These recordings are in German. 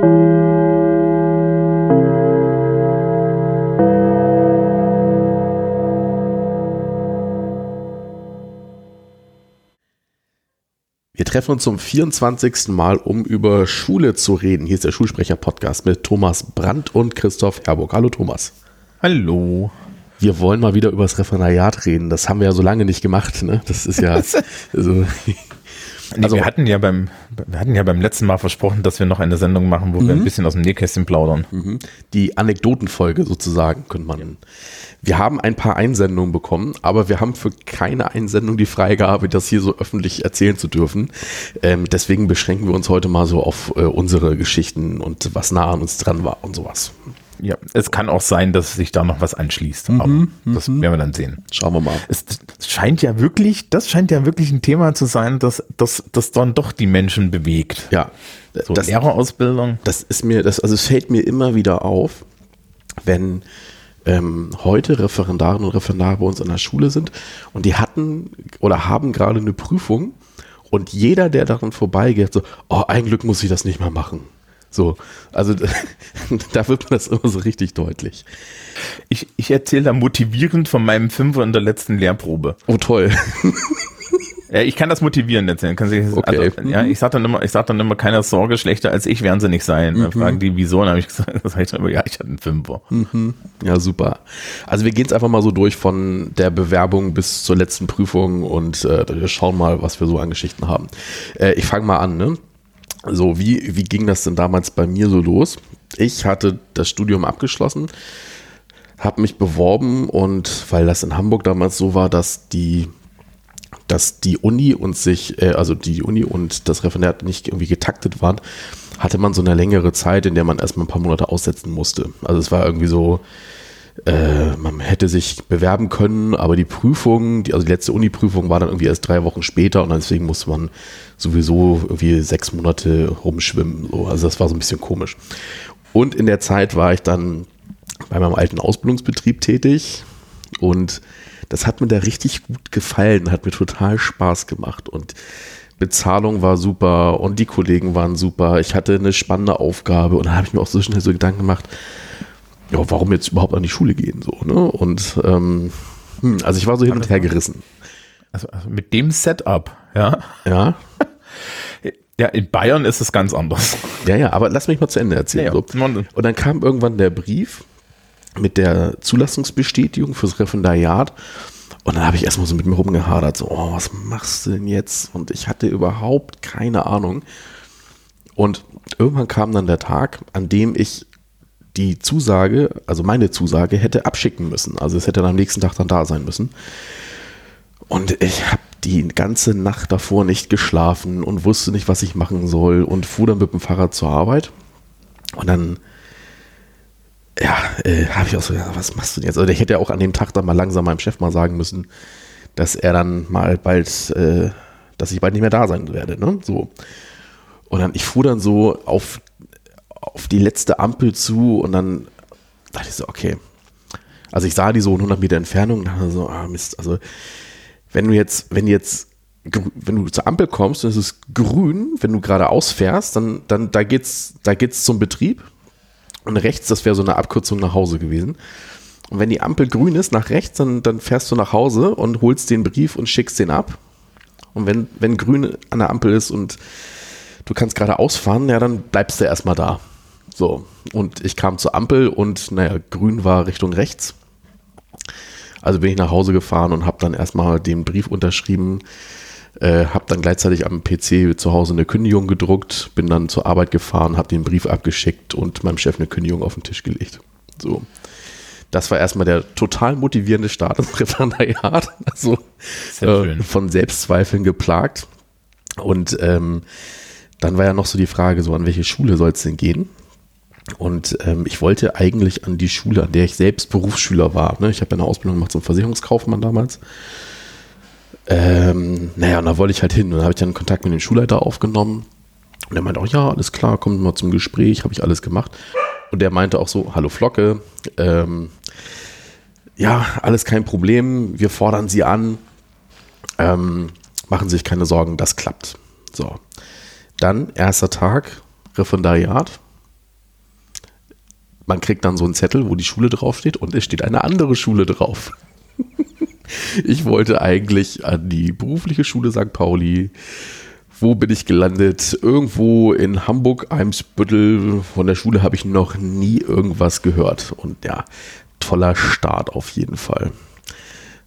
Wir treffen uns zum 24. Mal, um über Schule zu reden. Hier ist der Schulsprecher-Podcast mit Thomas Brandt und Christoph Herburg. Hallo Thomas. Hallo. Wir wollen mal wieder über das Referendariat reden. Das haben wir ja so lange nicht gemacht. Ne? Das ist ja. also, Nee, also, wir hatten ja beim, wir hatten ja beim letzten Mal versprochen, dass wir noch eine Sendung machen, wo mhm. wir ein bisschen aus dem Nähkästchen plaudern. Mhm. Die Anekdotenfolge sozusagen, könnte man. Wir haben ein paar Einsendungen bekommen, aber wir haben für keine Einsendung die Freigabe, das hier so öffentlich erzählen zu dürfen. Ähm, deswegen beschränken wir uns heute mal so auf äh, unsere Geschichten und was nah an uns dran war und sowas. Ja, es kann auch sein, dass sich da noch was anschließt. Mhm, aber das mhm. werden wir dann sehen. Schauen wir mal. Es scheint ja wirklich, das scheint ja wirklich ein Thema zu sein, dass das dass dann doch die Menschen bewegt. Ja. So das, Lehrerausbildung. Das ist mir, das, also es fällt mir immer wieder auf, wenn ähm, heute Referendarinnen und Referendare bei uns an der Schule sind und die hatten oder haben gerade eine Prüfung und jeder, der daran vorbeigeht, so, oh, ein Glück muss ich das nicht mehr machen. So, also da wird mir das immer so richtig deutlich. Ich, ich erzähle da motivierend von meinem Fünfer in der letzten Lehrprobe. Oh toll. Ja, ich kann das motivieren erzählen. Sich, okay. Also, ja, ich sag dann immer, ich sag dann immer, keine Sorge, schlechter als ich werden sie nicht sein. Mhm. Dann fragen die, wieso? Dann habe ich gesagt, das heißt aber, ja, ich hatte einen Fünfer. Mhm. Ja, super. Also wir gehen es einfach mal so durch von der Bewerbung bis zur letzten Prüfung und äh, wir schauen mal, was wir so an Geschichten haben. Äh, ich fange mal an, ne? So, wie, wie ging das denn damals bei mir so los? Ich hatte das Studium abgeschlossen, habe mich beworben und weil das in Hamburg damals so war, dass die, dass die Uni und sich, äh, also die Uni und das Referendariat nicht irgendwie getaktet waren, hatte man so eine längere Zeit, in der man erstmal ein paar Monate aussetzen musste. Also es war irgendwie so, äh, man hätte sich bewerben können, aber die Prüfung, die, also die letzte Uni-Prüfung war dann irgendwie erst drei Wochen später und deswegen musste man sowieso irgendwie sechs Monate rumschwimmen. So. Also das war so ein bisschen komisch. Und in der Zeit war ich dann bei meinem alten Ausbildungsbetrieb tätig und das hat mir da richtig gut gefallen, hat mir total Spaß gemacht und Bezahlung war super und die Kollegen waren super. Ich hatte eine spannende Aufgabe und da habe ich mir auch so schnell so Gedanken gemacht, ja, warum jetzt überhaupt an die Schule gehen so, ne? Und ähm, hm, also ich war so hin und her gerissen. Also, also mit dem Setup, ja. Ja. Ja, in Bayern ist es ganz anders. Ja, ja, aber lass mich mal zu Ende erzählen. Ja, ja. So. Und dann kam irgendwann der Brief mit der Zulassungsbestätigung fürs Referendariat. Und dann habe ich erstmal so mit mir rumgehadert, so, oh, was machst du denn jetzt? Und ich hatte überhaupt keine Ahnung. Und irgendwann kam dann der Tag, an dem ich die Zusage, also meine Zusage, hätte abschicken müssen. Also es hätte dann am nächsten Tag dann da sein müssen. Und ich habe die ganze Nacht davor nicht geschlafen und wusste nicht, was ich machen soll und fuhr dann mit dem Fahrrad zur Arbeit. Und dann, ja, äh, habe ich auch so, ja, was machst du denn jetzt? Also ich hätte ja auch an dem Tag dann mal langsam meinem Chef mal sagen müssen, dass er dann mal bald, äh, dass ich bald nicht mehr da sein werde, ne? So. Und dann, ich fuhr dann so auf auf die letzte Ampel zu und dann dachte ich so, okay. Also ich sah die so in 100 Meter Entfernung und dachte so, ah Mist, also wenn du jetzt, wenn jetzt, wenn du zur Ampel kommst und es ist grün, wenn du geradeaus fährst, dann, dann da geht's, da geht's zum Betrieb und rechts, das wäre so eine Abkürzung nach Hause gewesen. Und wenn die Ampel grün ist, nach rechts, dann, dann fährst du nach Hause und holst den Brief und schickst den ab. Und wenn, wenn grün an der Ampel ist und du kannst gerade ausfahren, ja, dann bleibst du erstmal da. So, und ich kam zur Ampel und naja, grün war Richtung rechts. Also bin ich nach Hause gefahren und habe dann erstmal den Brief unterschrieben, äh, habe dann gleichzeitig am PC zu Hause eine Kündigung gedruckt, bin dann zur Arbeit gefahren, habe den Brief abgeschickt und meinem Chef eine Kündigung auf den Tisch gelegt. So. Das war erstmal der total motivierende Start ins Referendariat. Also äh, von Selbstzweifeln geplagt. Und ähm, dann war ja noch so die Frage, so an welche Schule soll es denn gehen? Und ähm, ich wollte eigentlich an die Schule, an der ich selbst Berufsschüler war. Ne? Ich habe eine Ausbildung gemacht zum Versicherungskaufmann damals. Ähm, naja, und da wollte ich halt hin. Und dann habe ich dann Kontakt mit dem Schulleiter aufgenommen. Und er meinte auch, ja, alles klar, kommt mal zum Gespräch, habe ich alles gemacht. Und der meinte auch so, hallo Flocke, ähm, ja, alles kein Problem, wir fordern Sie an, ähm, machen Sie sich keine Sorgen, das klappt. So, dann erster Tag, Referendariat, man kriegt dann so einen Zettel, wo die Schule draufsteht und es steht eine andere Schule drauf. ich wollte eigentlich an die berufliche Schule St. Pauli. Wo bin ich gelandet? Irgendwo in Hamburg, Eimsbüttel. Von der Schule habe ich noch nie irgendwas gehört. Und ja, toller Start auf jeden Fall.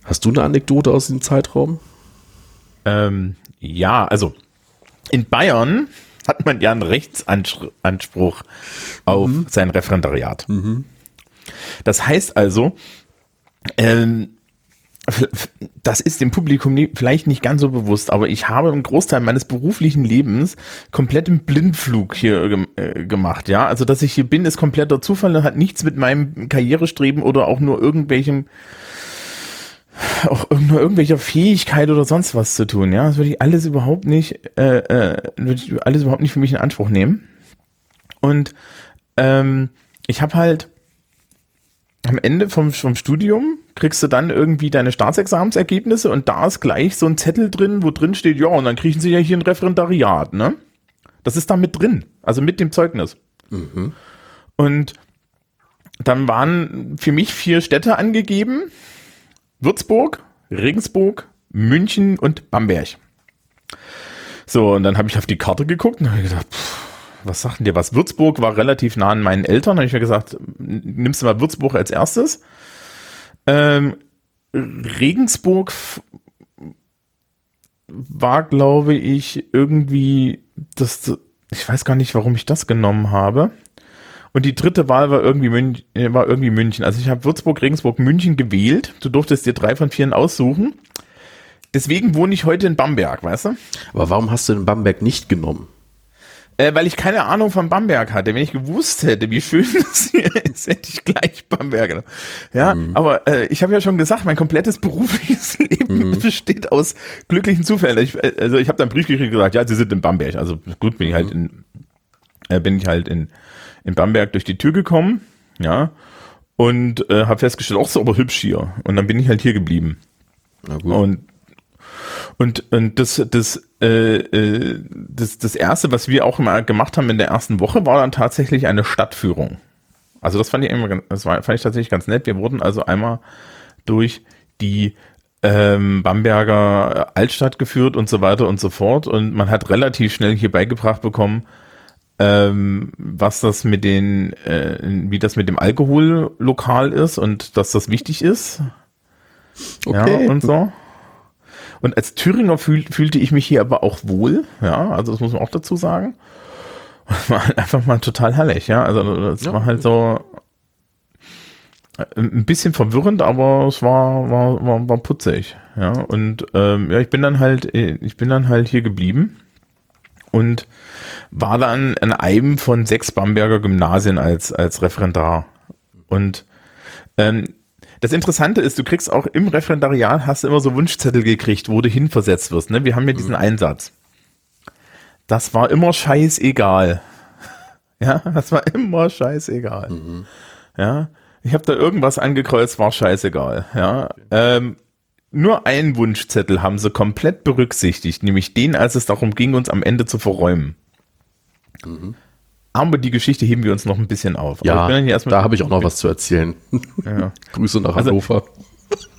Hast du eine Anekdote aus dem Zeitraum? Ähm, ja, also in Bayern hat man ja einen Rechtsanspruch auf mhm. sein Referendariat. Mhm. Das heißt also, ähm, das ist dem Publikum vielleicht nicht ganz so bewusst, aber ich habe im Großteil meines beruflichen Lebens komplett im Blindflug hier äh, gemacht, ja. Also, dass ich hier bin, ist kompletter Zufall und hat nichts mit meinem Karrierestreben oder auch nur irgendwelchem auch nur irgendwelcher Fähigkeit oder sonst was zu tun, ja. Das würde ich alles überhaupt nicht, äh, äh, würde ich alles überhaupt nicht für mich in Anspruch nehmen. Und ähm, ich habe halt am Ende vom, vom Studium kriegst du dann irgendwie deine Staatsexamensergebnisse und da ist gleich so ein Zettel drin, wo drin steht, ja, und dann kriegen sie ja hier ein Referendariat, ne? Das ist da mit drin, also mit dem Zeugnis. Mhm. Und dann waren für mich vier Städte angegeben. Würzburg, Regensburg, München und Bamberg. So, und dann habe ich auf die Karte geguckt und habe gedacht, pff, was sagt denn dir was? Würzburg war relativ nah an meinen Eltern. Da habe ich mir gesagt, nimmst du mal Würzburg als erstes. Ähm, Regensburg war, glaube ich, irgendwie das, ich weiß gar nicht, warum ich das genommen habe. Und die dritte Wahl war irgendwie, München, äh, war irgendwie München. Also ich habe Würzburg, Regensburg, München gewählt. Du durftest dir drei von vier aussuchen. Deswegen wohne ich heute in Bamberg, weißt du? Aber warum hast du in Bamberg nicht genommen? Äh, weil ich keine Ahnung von Bamberg hatte. Wenn ich gewusst hätte, wie schön das hier ist, hätte ich gleich Bamberg genommen. Ja, mhm. aber äh, ich habe ja schon gesagt, mein komplettes berufliches Leben mhm. besteht aus glücklichen Zufällen. Ich, äh, also ich habe dann einen Brief gekriegt und gesagt, ja, Sie sind in Bamberg. Also gut, bin ich halt in, äh, bin ich halt in, in Bamberg durch die Tür gekommen, ja, und äh, habe festgestellt, auch so aber hübsch hier. Und dann bin ich halt hier geblieben. Na gut. Und und, und das, das, äh, äh, das, das erste, was wir auch mal gemacht haben in der ersten Woche, war dann tatsächlich eine Stadtführung. Also das fand ich immer, das war, fand ich tatsächlich ganz nett. Wir wurden also einmal durch die ähm, Bamberger Altstadt geführt und so weiter und so fort. Und man hat relativ schnell hier beigebracht bekommen, ähm, was das mit den, äh, wie das mit dem Alkohollokal ist und dass das wichtig ist. Okay. Ja, und so. Und als Thüringer fühl, fühlte ich mich hier aber auch wohl, ja, also das muss man auch dazu sagen. Das war halt einfach mal total herrlich, ja. Also das ja. war halt so äh, ein bisschen verwirrend, aber es war, war, war, war putzig, ja. Und ähm, ja, ich bin dann halt, äh, ich bin dann halt hier geblieben und war dann an einem von sechs Bamberger Gymnasien als, als Referendar. Und ähm, das Interessante ist, du kriegst auch im Referendariat hast du immer so Wunschzettel gekriegt, wo du hinversetzt wirst. Ne? Wir haben ja diesen mhm. Einsatz. Das war immer scheißegal. Ja, das war immer scheißegal. Mhm. Ja, ich habe da irgendwas angekreuzt, war scheißegal. Ja, ähm, nur einen Wunschzettel haben sie komplett berücksichtigt, nämlich den, als es darum ging, uns am Ende zu verräumen. Mhm. Aber die Geschichte heben wir uns noch ein bisschen auf. Ja, da habe ich auch noch was zu erzählen. Ja. Grüße nach also, Hannover.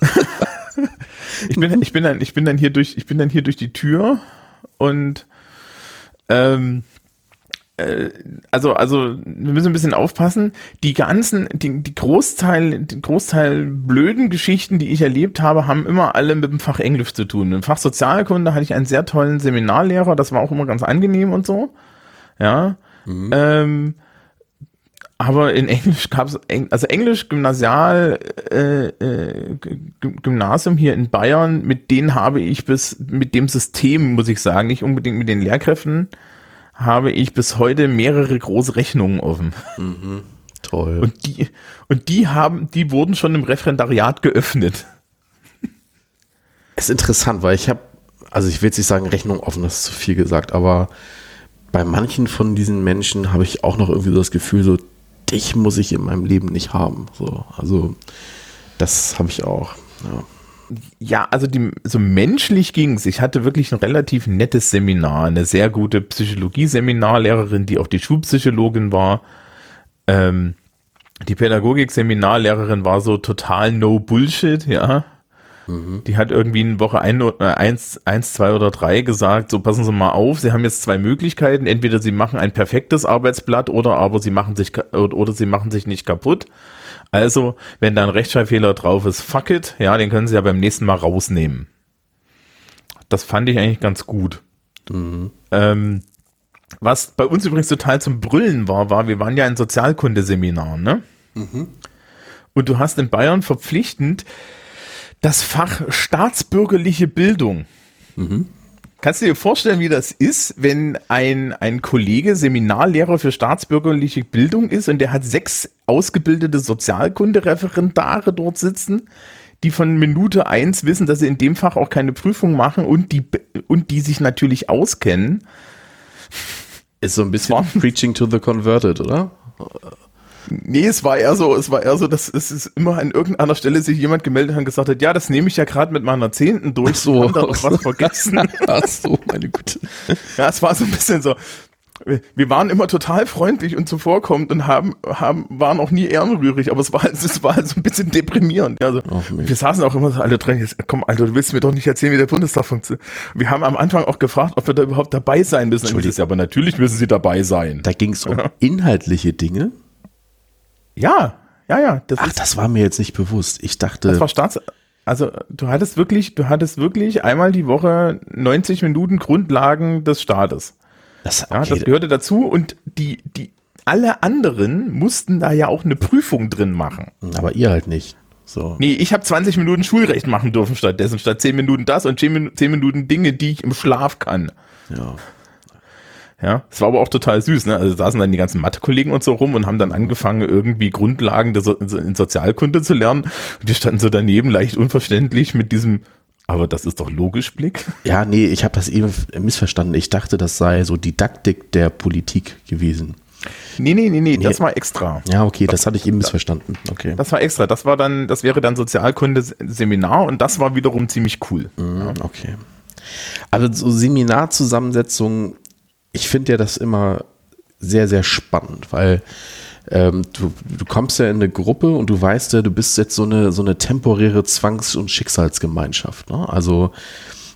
ich, bin, ich, bin dann, ich, bin dann hier durch, ich bin dann hier durch die Tür und ähm, äh, also, also wir müssen ein bisschen aufpassen. Die ganzen, die, die Großteil, die Großteil blöden Geschichten, die ich erlebt habe, haben immer alle mit dem Fach Englisch zu tun. Im Fach Sozialkunde hatte ich einen sehr tollen Seminarlehrer, das war auch immer ganz angenehm und so. Ja. Mhm. Ähm, aber in Englisch gab es, also Englisch Gymnasial äh, äh, Gymnasium hier in Bayern, mit denen habe ich bis, mit dem System, muss ich sagen, nicht unbedingt mit den Lehrkräften, habe ich bis heute mehrere große Rechnungen offen. Mhm. Toll. Und die, und die haben, die wurden schon im Referendariat geöffnet. ist interessant, weil ich habe, also ich will jetzt nicht sagen Rechnung offen, das ist zu viel gesagt, aber bei manchen von diesen Menschen habe ich auch noch irgendwie so das Gefühl, so, dich muss ich in meinem Leben nicht haben. So, also, das habe ich auch. Ja. Ja, also die, so menschlich ging es. Ich hatte wirklich ein relativ nettes Seminar, eine sehr gute Psychologie-Seminarlehrerin, die auch die Schulpsychologin war. Ähm, die Pädagogik-Seminarlehrerin war so total no Bullshit, ja. Mhm. Die hat irgendwie in Woche ein, äh, eins, eins, zwei oder drei gesagt, so passen Sie mal auf, Sie haben jetzt zwei Möglichkeiten. Entweder Sie machen ein perfektes Arbeitsblatt oder aber Sie machen sich, oder Sie machen sich nicht kaputt. Also, wenn da ein Rechtschreibfehler drauf ist, fuck it, ja, den können Sie ja beim nächsten Mal rausnehmen. Das fand ich eigentlich ganz gut. Mhm. Ähm, was bei uns übrigens total zum Brüllen war, war, wir waren ja in Sozialkundeseminar, ne? Mhm. Und du hast in Bayern verpflichtend das Fach staatsbürgerliche Bildung. Mhm. Kannst du dir vorstellen, wie das ist, wenn ein, ein Kollege Seminarlehrer für staatsbürgerliche Bildung ist und der hat sechs ausgebildete Sozialkundereferendare dort sitzen, die von Minute eins wissen, dass sie in dem Fach auch keine Prüfung machen und die, und die sich natürlich auskennen. Ist so ein bisschen Preaching to the Converted, oder? Nee, es war eher so, es war eher so, dass es ist immer an irgendeiner Stelle sich jemand gemeldet hat und gesagt hat, ja, das nehme ich ja gerade mit meiner Zehnten durch, so. haben da noch was vergessen. Ach so, meine Güte. Ja, es war so ein bisschen so, wir waren immer total freundlich und zuvorkommend und haben, haben, waren auch nie ehrenrührig, aber es war, es war halt so ein bisschen deprimierend. Also, wir saßen auch immer so alle drin, komm, Alter, du willst mir doch nicht erzählen, wie der Bundestag funktioniert. Wir haben am Anfang auch gefragt, ob wir da überhaupt dabei sein müssen. Entschuldigung. Aber natürlich müssen sie dabei sein. Da ging es um ja. inhaltliche Dinge. Ja, ja, ja. Das Ach, das war mir jetzt nicht bewusst. Ich dachte. Das war Staats. Also du hattest wirklich, du hattest wirklich einmal die Woche 90 Minuten Grundlagen des Staates. Das, okay. ja, das gehörte dazu und die, die, alle anderen mussten da ja auch eine Prüfung drin machen. Aber ihr halt nicht. So. Nee, ich habe 20 Minuten Schulrecht machen dürfen stattdessen, statt 10 Minuten das und 10 Minuten Dinge, die ich im Schlaf kann. Ja. Ja, es war aber auch total süß, ne? Also saßen dann die ganzen Mathe-Kollegen und so rum und haben dann angefangen, irgendwie Grundlagen der so in Sozialkunde zu lernen. Und die standen so daneben, leicht unverständlich mit diesem, aber das ist doch logisch Blick. Ja, nee, ich habe das eben missverstanden. Ich dachte, das sei so Didaktik der Politik gewesen. Nee, nee, nee, nee, nee. das war extra. Ja, okay, das, das hatte ich eben missverstanden. Okay. Das war extra. Das war dann, das wäre dann Sozialkunde-Seminar und das war wiederum ziemlich cool. Mhm, okay. Also so Seminarzusammensetzungen ich finde ja das immer sehr, sehr spannend, weil ähm, du, du kommst ja in eine Gruppe und du weißt ja, du bist jetzt so eine, so eine temporäre Zwangs- und Schicksalsgemeinschaft. Ne? Also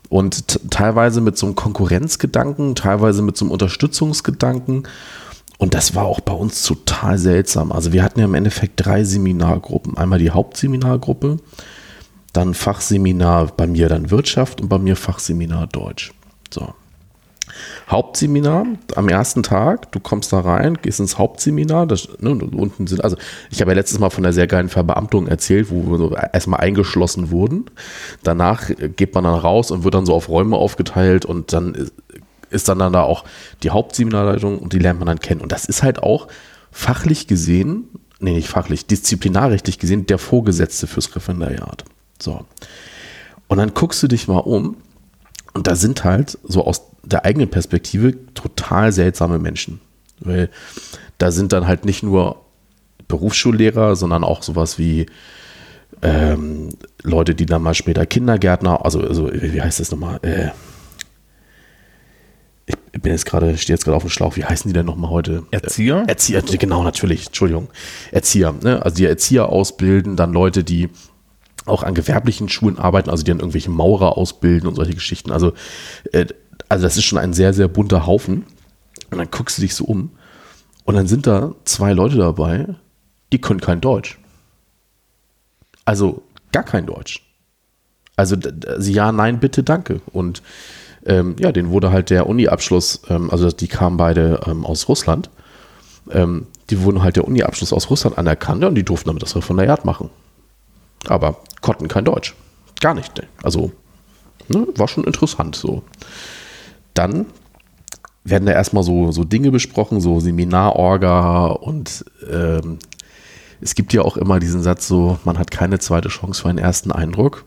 und teilweise mit so einem Konkurrenzgedanken, teilweise mit so einem Unterstützungsgedanken. Und das war auch bei uns total seltsam. Also wir hatten ja im Endeffekt drei Seminargruppen. Einmal die Hauptseminargruppe, dann Fachseminar bei mir dann Wirtschaft und bei mir Fachseminar Deutsch. So. Hauptseminar am ersten Tag. Du kommst da rein, gehst ins Hauptseminar. Das, ne, unten sind, also ich habe ja letztes Mal von der sehr geilen Verbeamtung erzählt, wo wir so erstmal eingeschlossen wurden. Danach geht man dann raus und wird dann so auf Räume aufgeteilt und dann ist, dann, dann da auch die Hauptseminarleitung und die lernt man dann kennen. Und das ist halt auch fachlich gesehen, nee, nicht fachlich, disziplinarrechtlich gesehen, der Vorgesetzte fürs Referendariat. So. Und dann guckst du dich mal um und da sind halt so aus der eigenen Perspektive total seltsame Menschen. Weil da sind dann halt nicht nur Berufsschullehrer, sondern auch sowas wie ähm, Leute, die dann mal später Kindergärtner, also, also wie heißt das nochmal? Äh, ich bin jetzt gerade, stehe jetzt gerade auf dem Schlauch, wie heißen die denn nochmal heute? Erzieher? Äh, Erzieher, genau, natürlich, Entschuldigung. Erzieher, ne? Also die Erzieher ausbilden, dann Leute, die auch an gewerblichen Schulen arbeiten, also die dann irgendwelche Maurer ausbilden und solche Geschichten. Also äh, also das ist schon ein sehr, sehr bunter Haufen. Und dann guckst du dich so um und dann sind da zwei Leute dabei, die können kein Deutsch. Also gar kein Deutsch. Also, ja, nein, bitte, danke. Und ähm, ja, denen wurde halt der Uni-Abschluss, ähm, also die kamen beide ähm, aus Russland, ähm, die wurden halt der Uni-Abschluss aus Russland anerkannt und die durften damit das Referendariat machen. Aber konnten kein Deutsch. Gar nicht. Also, ne, war schon interessant so dann werden da erstmal so, so Dinge besprochen, so Seminarorga und ähm, es gibt ja auch immer diesen Satz so, man hat keine zweite Chance für einen ersten Eindruck.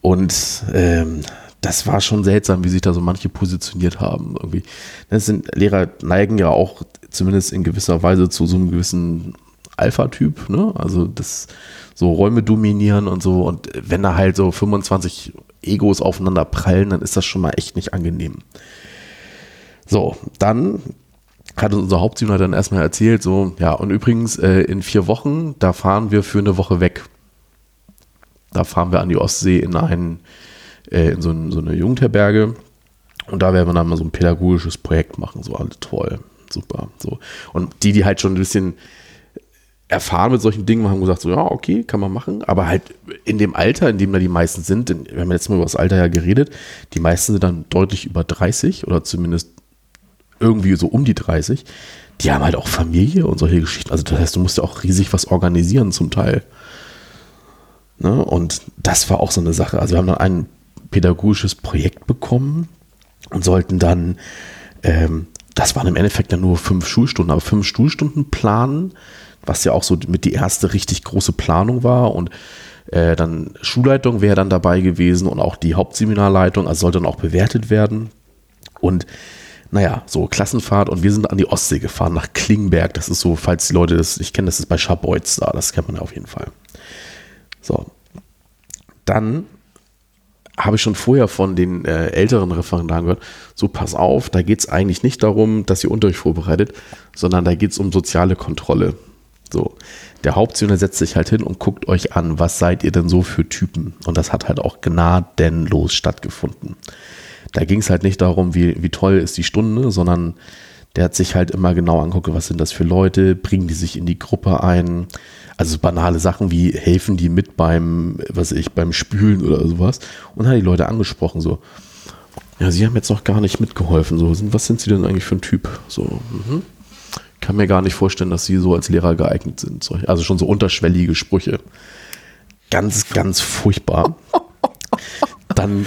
Und ähm, das war schon seltsam, wie sich da so manche positioniert haben. Irgendwie. Das sind, Lehrer neigen ja auch zumindest in gewisser Weise zu so einem gewissen Alpha-Typ, ne? Also das so Räume dominieren und so. Und wenn da halt so 25 Egos aufeinander prallen, dann ist das schon mal echt nicht angenehm. So, dann hat unser Hauptteamler dann erstmal erzählt, so, ja, und übrigens, äh, in vier Wochen, da fahren wir für eine Woche weg. Da fahren wir an die Ostsee in einen, äh, in so, ein, so, eine Jugendherberge. Und da werden wir dann mal so ein pädagogisches Projekt machen. So, alles toll. Super. So. Und die, die halt schon ein bisschen erfahren mit solchen Dingen, haben gesagt, so, ja, okay, kann man machen. Aber halt in dem Alter, in dem da die meisten sind, denn wir haben jetzt mal über das Alter ja geredet, die meisten sind dann deutlich über 30 oder zumindest irgendwie so um die 30, die haben halt auch Familie und solche Geschichten. Also das heißt, du musst ja auch riesig was organisieren zum Teil. Ne? Und das war auch so eine Sache. Also wir haben dann ein pädagogisches Projekt bekommen und sollten dann, ähm, das waren im Endeffekt dann nur fünf Schulstunden, aber fünf Schulstunden planen, was ja auch so mit die erste richtig große Planung war und äh, dann Schulleitung wäre dann dabei gewesen und auch die Hauptseminarleitung, also sollte dann auch bewertet werden. Und naja, so Klassenfahrt und wir sind an die Ostsee gefahren, nach Klingberg. Das ist so, falls die Leute das nicht kennen, das ist bei Schabolz da, das kennt man ja auf jeden Fall. So. Dann habe ich schon vorher von den äh, älteren Referendaren gehört, so pass auf, da geht es eigentlich nicht darum, dass ihr Unterricht vorbereitet, sondern da geht es um soziale Kontrolle. So, der Hauptzünder setzt sich halt hin und guckt euch an, was seid ihr denn so für Typen? Und das hat halt auch gnadenlos stattgefunden da ging es halt nicht darum, wie, wie toll ist die Stunde, sondern der hat sich halt immer genau anguckt, was sind das für Leute, bringen die sich in die Gruppe ein. Also banale Sachen wie helfen die mit beim, was ich, beim Spülen oder sowas. Und hat die Leute angesprochen, so, ja, sie haben jetzt noch gar nicht mitgeholfen. So, was sind sie denn eigentlich für ein Typ? So, mhm. Kann mir gar nicht vorstellen, dass sie so als Lehrer geeignet sind. Also schon so unterschwellige Sprüche. Ganz, ganz furchtbar. Dann,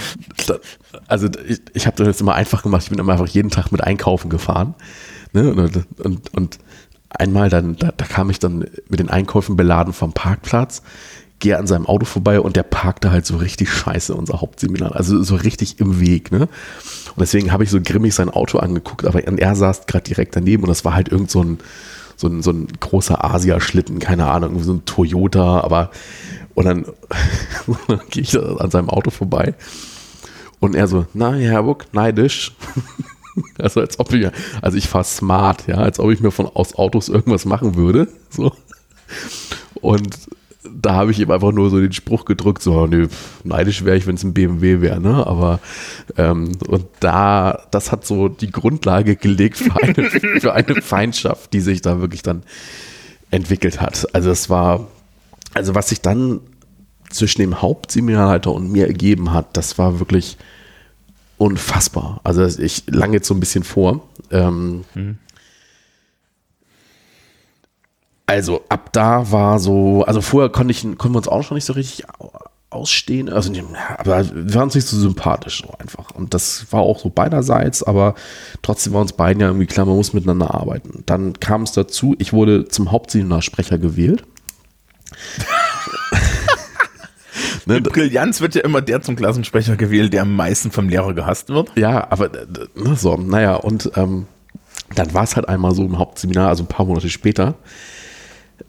also ich, ich habe das immer einfach gemacht. Ich bin immer einfach jeden Tag mit einkaufen gefahren. Ne? Und, und, und einmal dann, da, da, kam ich dann mit den Einkäufen beladen vom Parkplatz, gehe an seinem Auto vorbei und der parkte halt so richtig scheiße, unser Hauptseminar. Also so richtig im Weg. Ne? Und deswegen habe ich so grimmig sein Auto angeguckt, aber er saß gerade direkt daneben und das war halt irgend so ein, so ein, so ein großer Asia-Schlitten, keine Ahnung, so ein Toyota, aber und dann, dann gehe ich an seinem Auto vorbei und er so, na, Herr Buck, neidisch. also als ob ich, also ich fahre smart, ja, als ob ich mir von aus Autos irgendwas machen würde. So. Und da habe ich ihm einfach nur so den Spruch gedrückt, so, nö, neidisch wäre ich, wenn es ein BMW wäre, ne? Aber ähm, und da, das hat so die Grundlage gelegt für eine, für eine Feindschaft, die sich da wirklich dann entwickelt hat. Also es war, also was sich dann zwischen dem Hauptseminarleiter und mir ergeben hat, das war wirklich unfassbar. Also ich lange jetzt so ein bisschen vor. Ähm, mhm. Also ab da war so, also vorher konnte ich, konnten wir uns auch schon nicht so richtig ausstehen. Also, aber wir waren uns nicht so sympathisch so einfach. Und das war auch so beiderseits, aber trotzdem war uns beiden ja irgendwie klar, man muss miteinander arbeiten. Dann kam es dazu, ich wurde zum Hauptseminarsprecher gewählt. ne, Mit Brillanz wird ja immer der zum Klassensprecher gewählt, der am meisten vom Lehrer gehasst wird. Ja, aber ne, so, naja, und ähm, dann war es halt einmal so im Hauptseminar, also ein paar Monate später,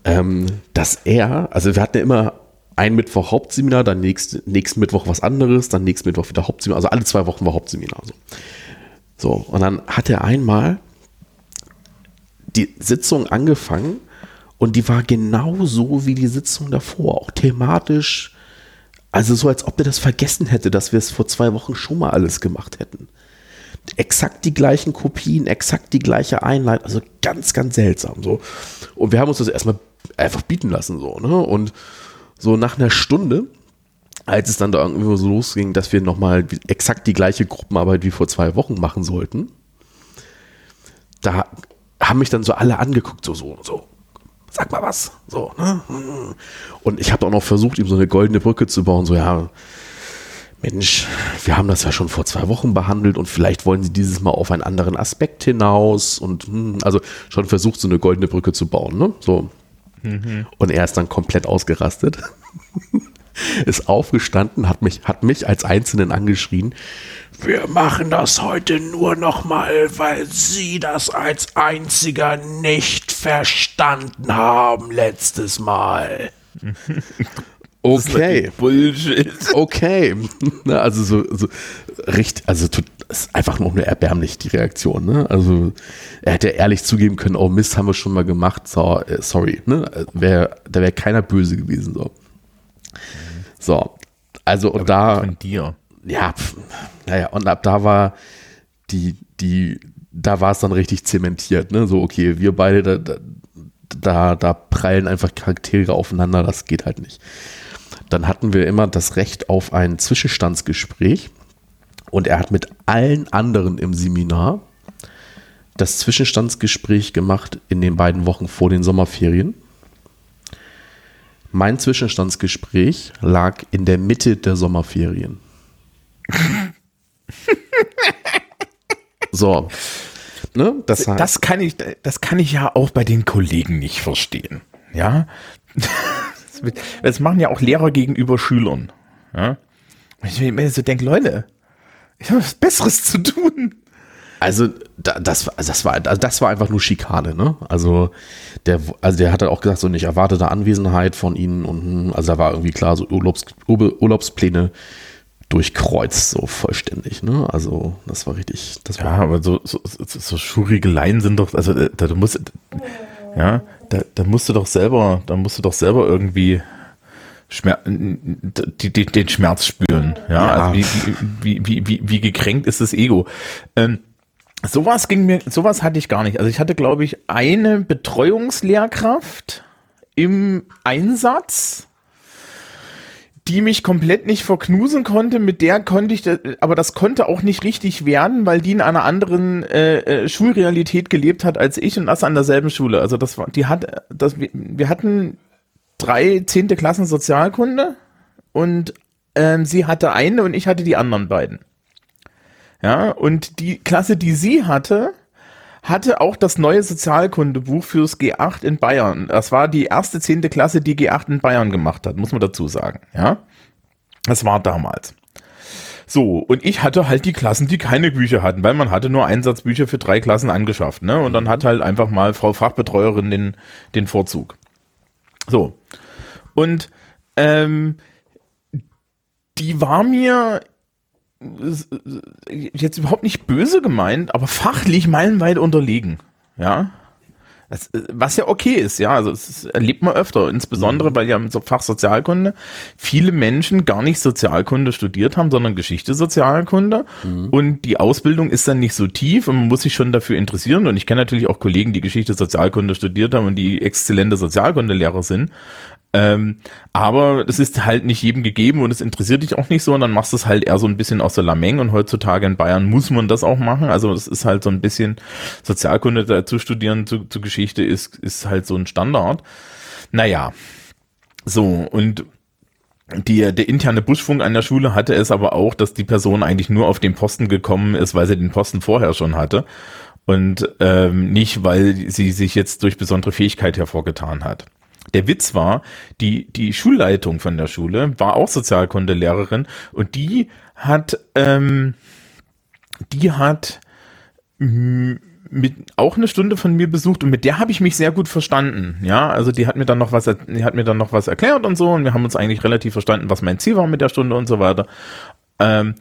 ähm, dass er, also wir hatten ja immer ein Mittwoch Hauptseminar, dann nächst, nächsten Mittwoch was anderes, dann nächsten Mittwoch wieder Hauptseminar, also alle zwei Wochen war Hauptseminar. So, so und dann hat er einmal die Sitzung angefangen und die war genau so wie die Sitzung davor, auch thematisch. Also so, als ob er das vergessen hätte, dass wir es vor zwei Wochen schon mal alles gemacht hätten. Exakt die gleichen Kopien, exakt die gleiche Einleitung, also ganz, ganz seltsam so. Und wir haben uns das erstmal einfach bieten lassen so, ne? Und so nach einer Stunde, als es dann da irgendwie so losging, dass wir nochmal exakt die gleiche Gruppenarbeit wie vor zwei Wochen machen sollten, da haben mich dann so alle angeguckt, so, so, so, sag mal was. So, ne? Und ich habe auch noch versucht, ihm so eine goldene Brücke zu bauen. So, ja, Mensch, wir haben das ja schon vor zwei Wochen behandelt und vielleicht wollen sie dieses Mal auf einen anderen Aspekt hinaus und hm, also schon versucht, so eine goldene Brücke zu bauen, ne? So. Mhm. Und er ist dann komplett ausgerastet. ist aufgestanden, hat mich, hat mich als Einzelnen angeschrien. Wir machen das heute nur nochmal, weil Sie das als einziger nicht verstanden haben letztes Mal. Okay. Bullshit. Okay. also so, so richtig, also das ist einfach nur erbärmlich, die Reaktion. Ne? Also er hätte ehrlich zugeben können, oh Mist, haben wir schon mal gemacht, so, äh, sorry. Ne? Wär, da wäre keiner böse gewesen. So, so also und da... Von dir. Ja, pf, naja, und ab da war die, die, da war es dann richtig zementiert. Ne? So, okay, wir beide, da, da, da prallen einfach Charaktere aufeinander, das geht halt nicht. Dann hatten wir immer das Recht auf ein Zwischenstandsgespräch und er hat mit allen anderen im Seminar das Zwischenstandsgespräch gemacht in den beiden Wochen vor den Sommerferien. Mein Zwischenstandsgespräch lag in der Mitte der Sommerferien. so. Ne? Das, das, kann ich, das kann ich ja auch bei den Kollegen nicht verstehen. Ja. Das machen ja auch Lehrer gegenüber Schülern. Ja. Ich mir so denke, Leute, ich habe was Besseres zu tun. Also das, das, war, das war einfach nur Schikane, ne? Also der, also der hatte auch gesagt, so nicht erwartete Anwesenheit von ihnen und also da war irgendwie klar, so Urlaubs, Urlaubspläne durchkreuzt, so vollständig, ne? Also das war richtig, das war. Ja, aber so, so, so Schurigeleien sind doch, also da, da musst, ja, da, da musst du doch selber, da musst du doch selber irgendwie Schmer die, die, den Schmerz spüren. Ja, ja. Also wie, wie, wie, wie, wie gekränkt ist das Ego. Ähm, sowas ging mir, sowas hatte ich gar nicht. Also ich hatte, glaube ich, eine Betreuungslehrkraft im Einsatz, die mich komplett nicht verknusen konnte. Mit der konnte ich, aber das konnte auch nicht richtig werden, weil die in einer anderen äh, äh, Schulrealität gelebt hat als ich und das an derselben Schule. Also das war, die hat, das, wir hatten drei zehnte Klassen Sozialkunde und ähm, sie hatte eine und ich hatte die anderen beiden. Ja, und die Klasse, die sie hatte, hatte auch das neue Sozialkundebuch fürs G8 in Bayern. Das war die erste zehnte Klasse, die G8 in Bayern gemacht hat, muss man dazu sagen. Ja, das war damals. So, und ich hatte halt die Klassen, die keine Bücher hatten, weil man hatte nur Einsatzbücher für drei Klassen angeschafft, ne? Und dann hat halt einfach mal Frau Fachbetreuerin den, den Vorzug. So. Und ähm, die war mir jetzt überhaupt nicht böse gemeint, aber fachlich meilenweit unterlegen. Ja. Das, was ja okay ist, ja, also das erlebt man öfter, insbesondere weil ja im Fach Sozialkunde viele Menschen gar nicht Sozialkunde studiert haben, sondern Geschichte Sozialkunde mhm. und die Ausbildung ist dann nicht so tief und man muss sich schon dafür interessieren. Und ich kenne natürlich auch Kollegen, die Geschichte Sozialkunde studiert haben und die exzellente Sozialkundelehrer sind, ähm, aber das ist halt nicht jedem gegeben und es interessiert dich auch nicht so und dann machst du es halt eher so ein bisschen aus der Lameng und heutzutage in Bayern muss man das auch machen. Also es ist halt so ein bisschen Sozialkunde dazu studieren zu, zu Geschichte ist, ist halt so ein Standard. Naja, so und die, der interne Buschfunk an der Schule hatte es aber auch, dass die Person eigentlich nur auf den Posten gekommen ist, weil sie den Posten vorher schon hatte und ähm, nicht, weil sie sich jetzt durch besondere Fähigkeit hervorgetan hat. Der Witz war, die, die Schulleitung von der Schule war auch Sozialkundelehrerin und die hat, ähm, die hat mit auch eine Stunde von mir besucht und mit der habe ich mich sehr gut verstanden. Ja, also die hat mir dann noch was, die hat mir dann noch was erklärt und so und wir haben uns eigentlich relativ verstanden, was mein Ziel war mit der Stunde und so weiter. Ähm,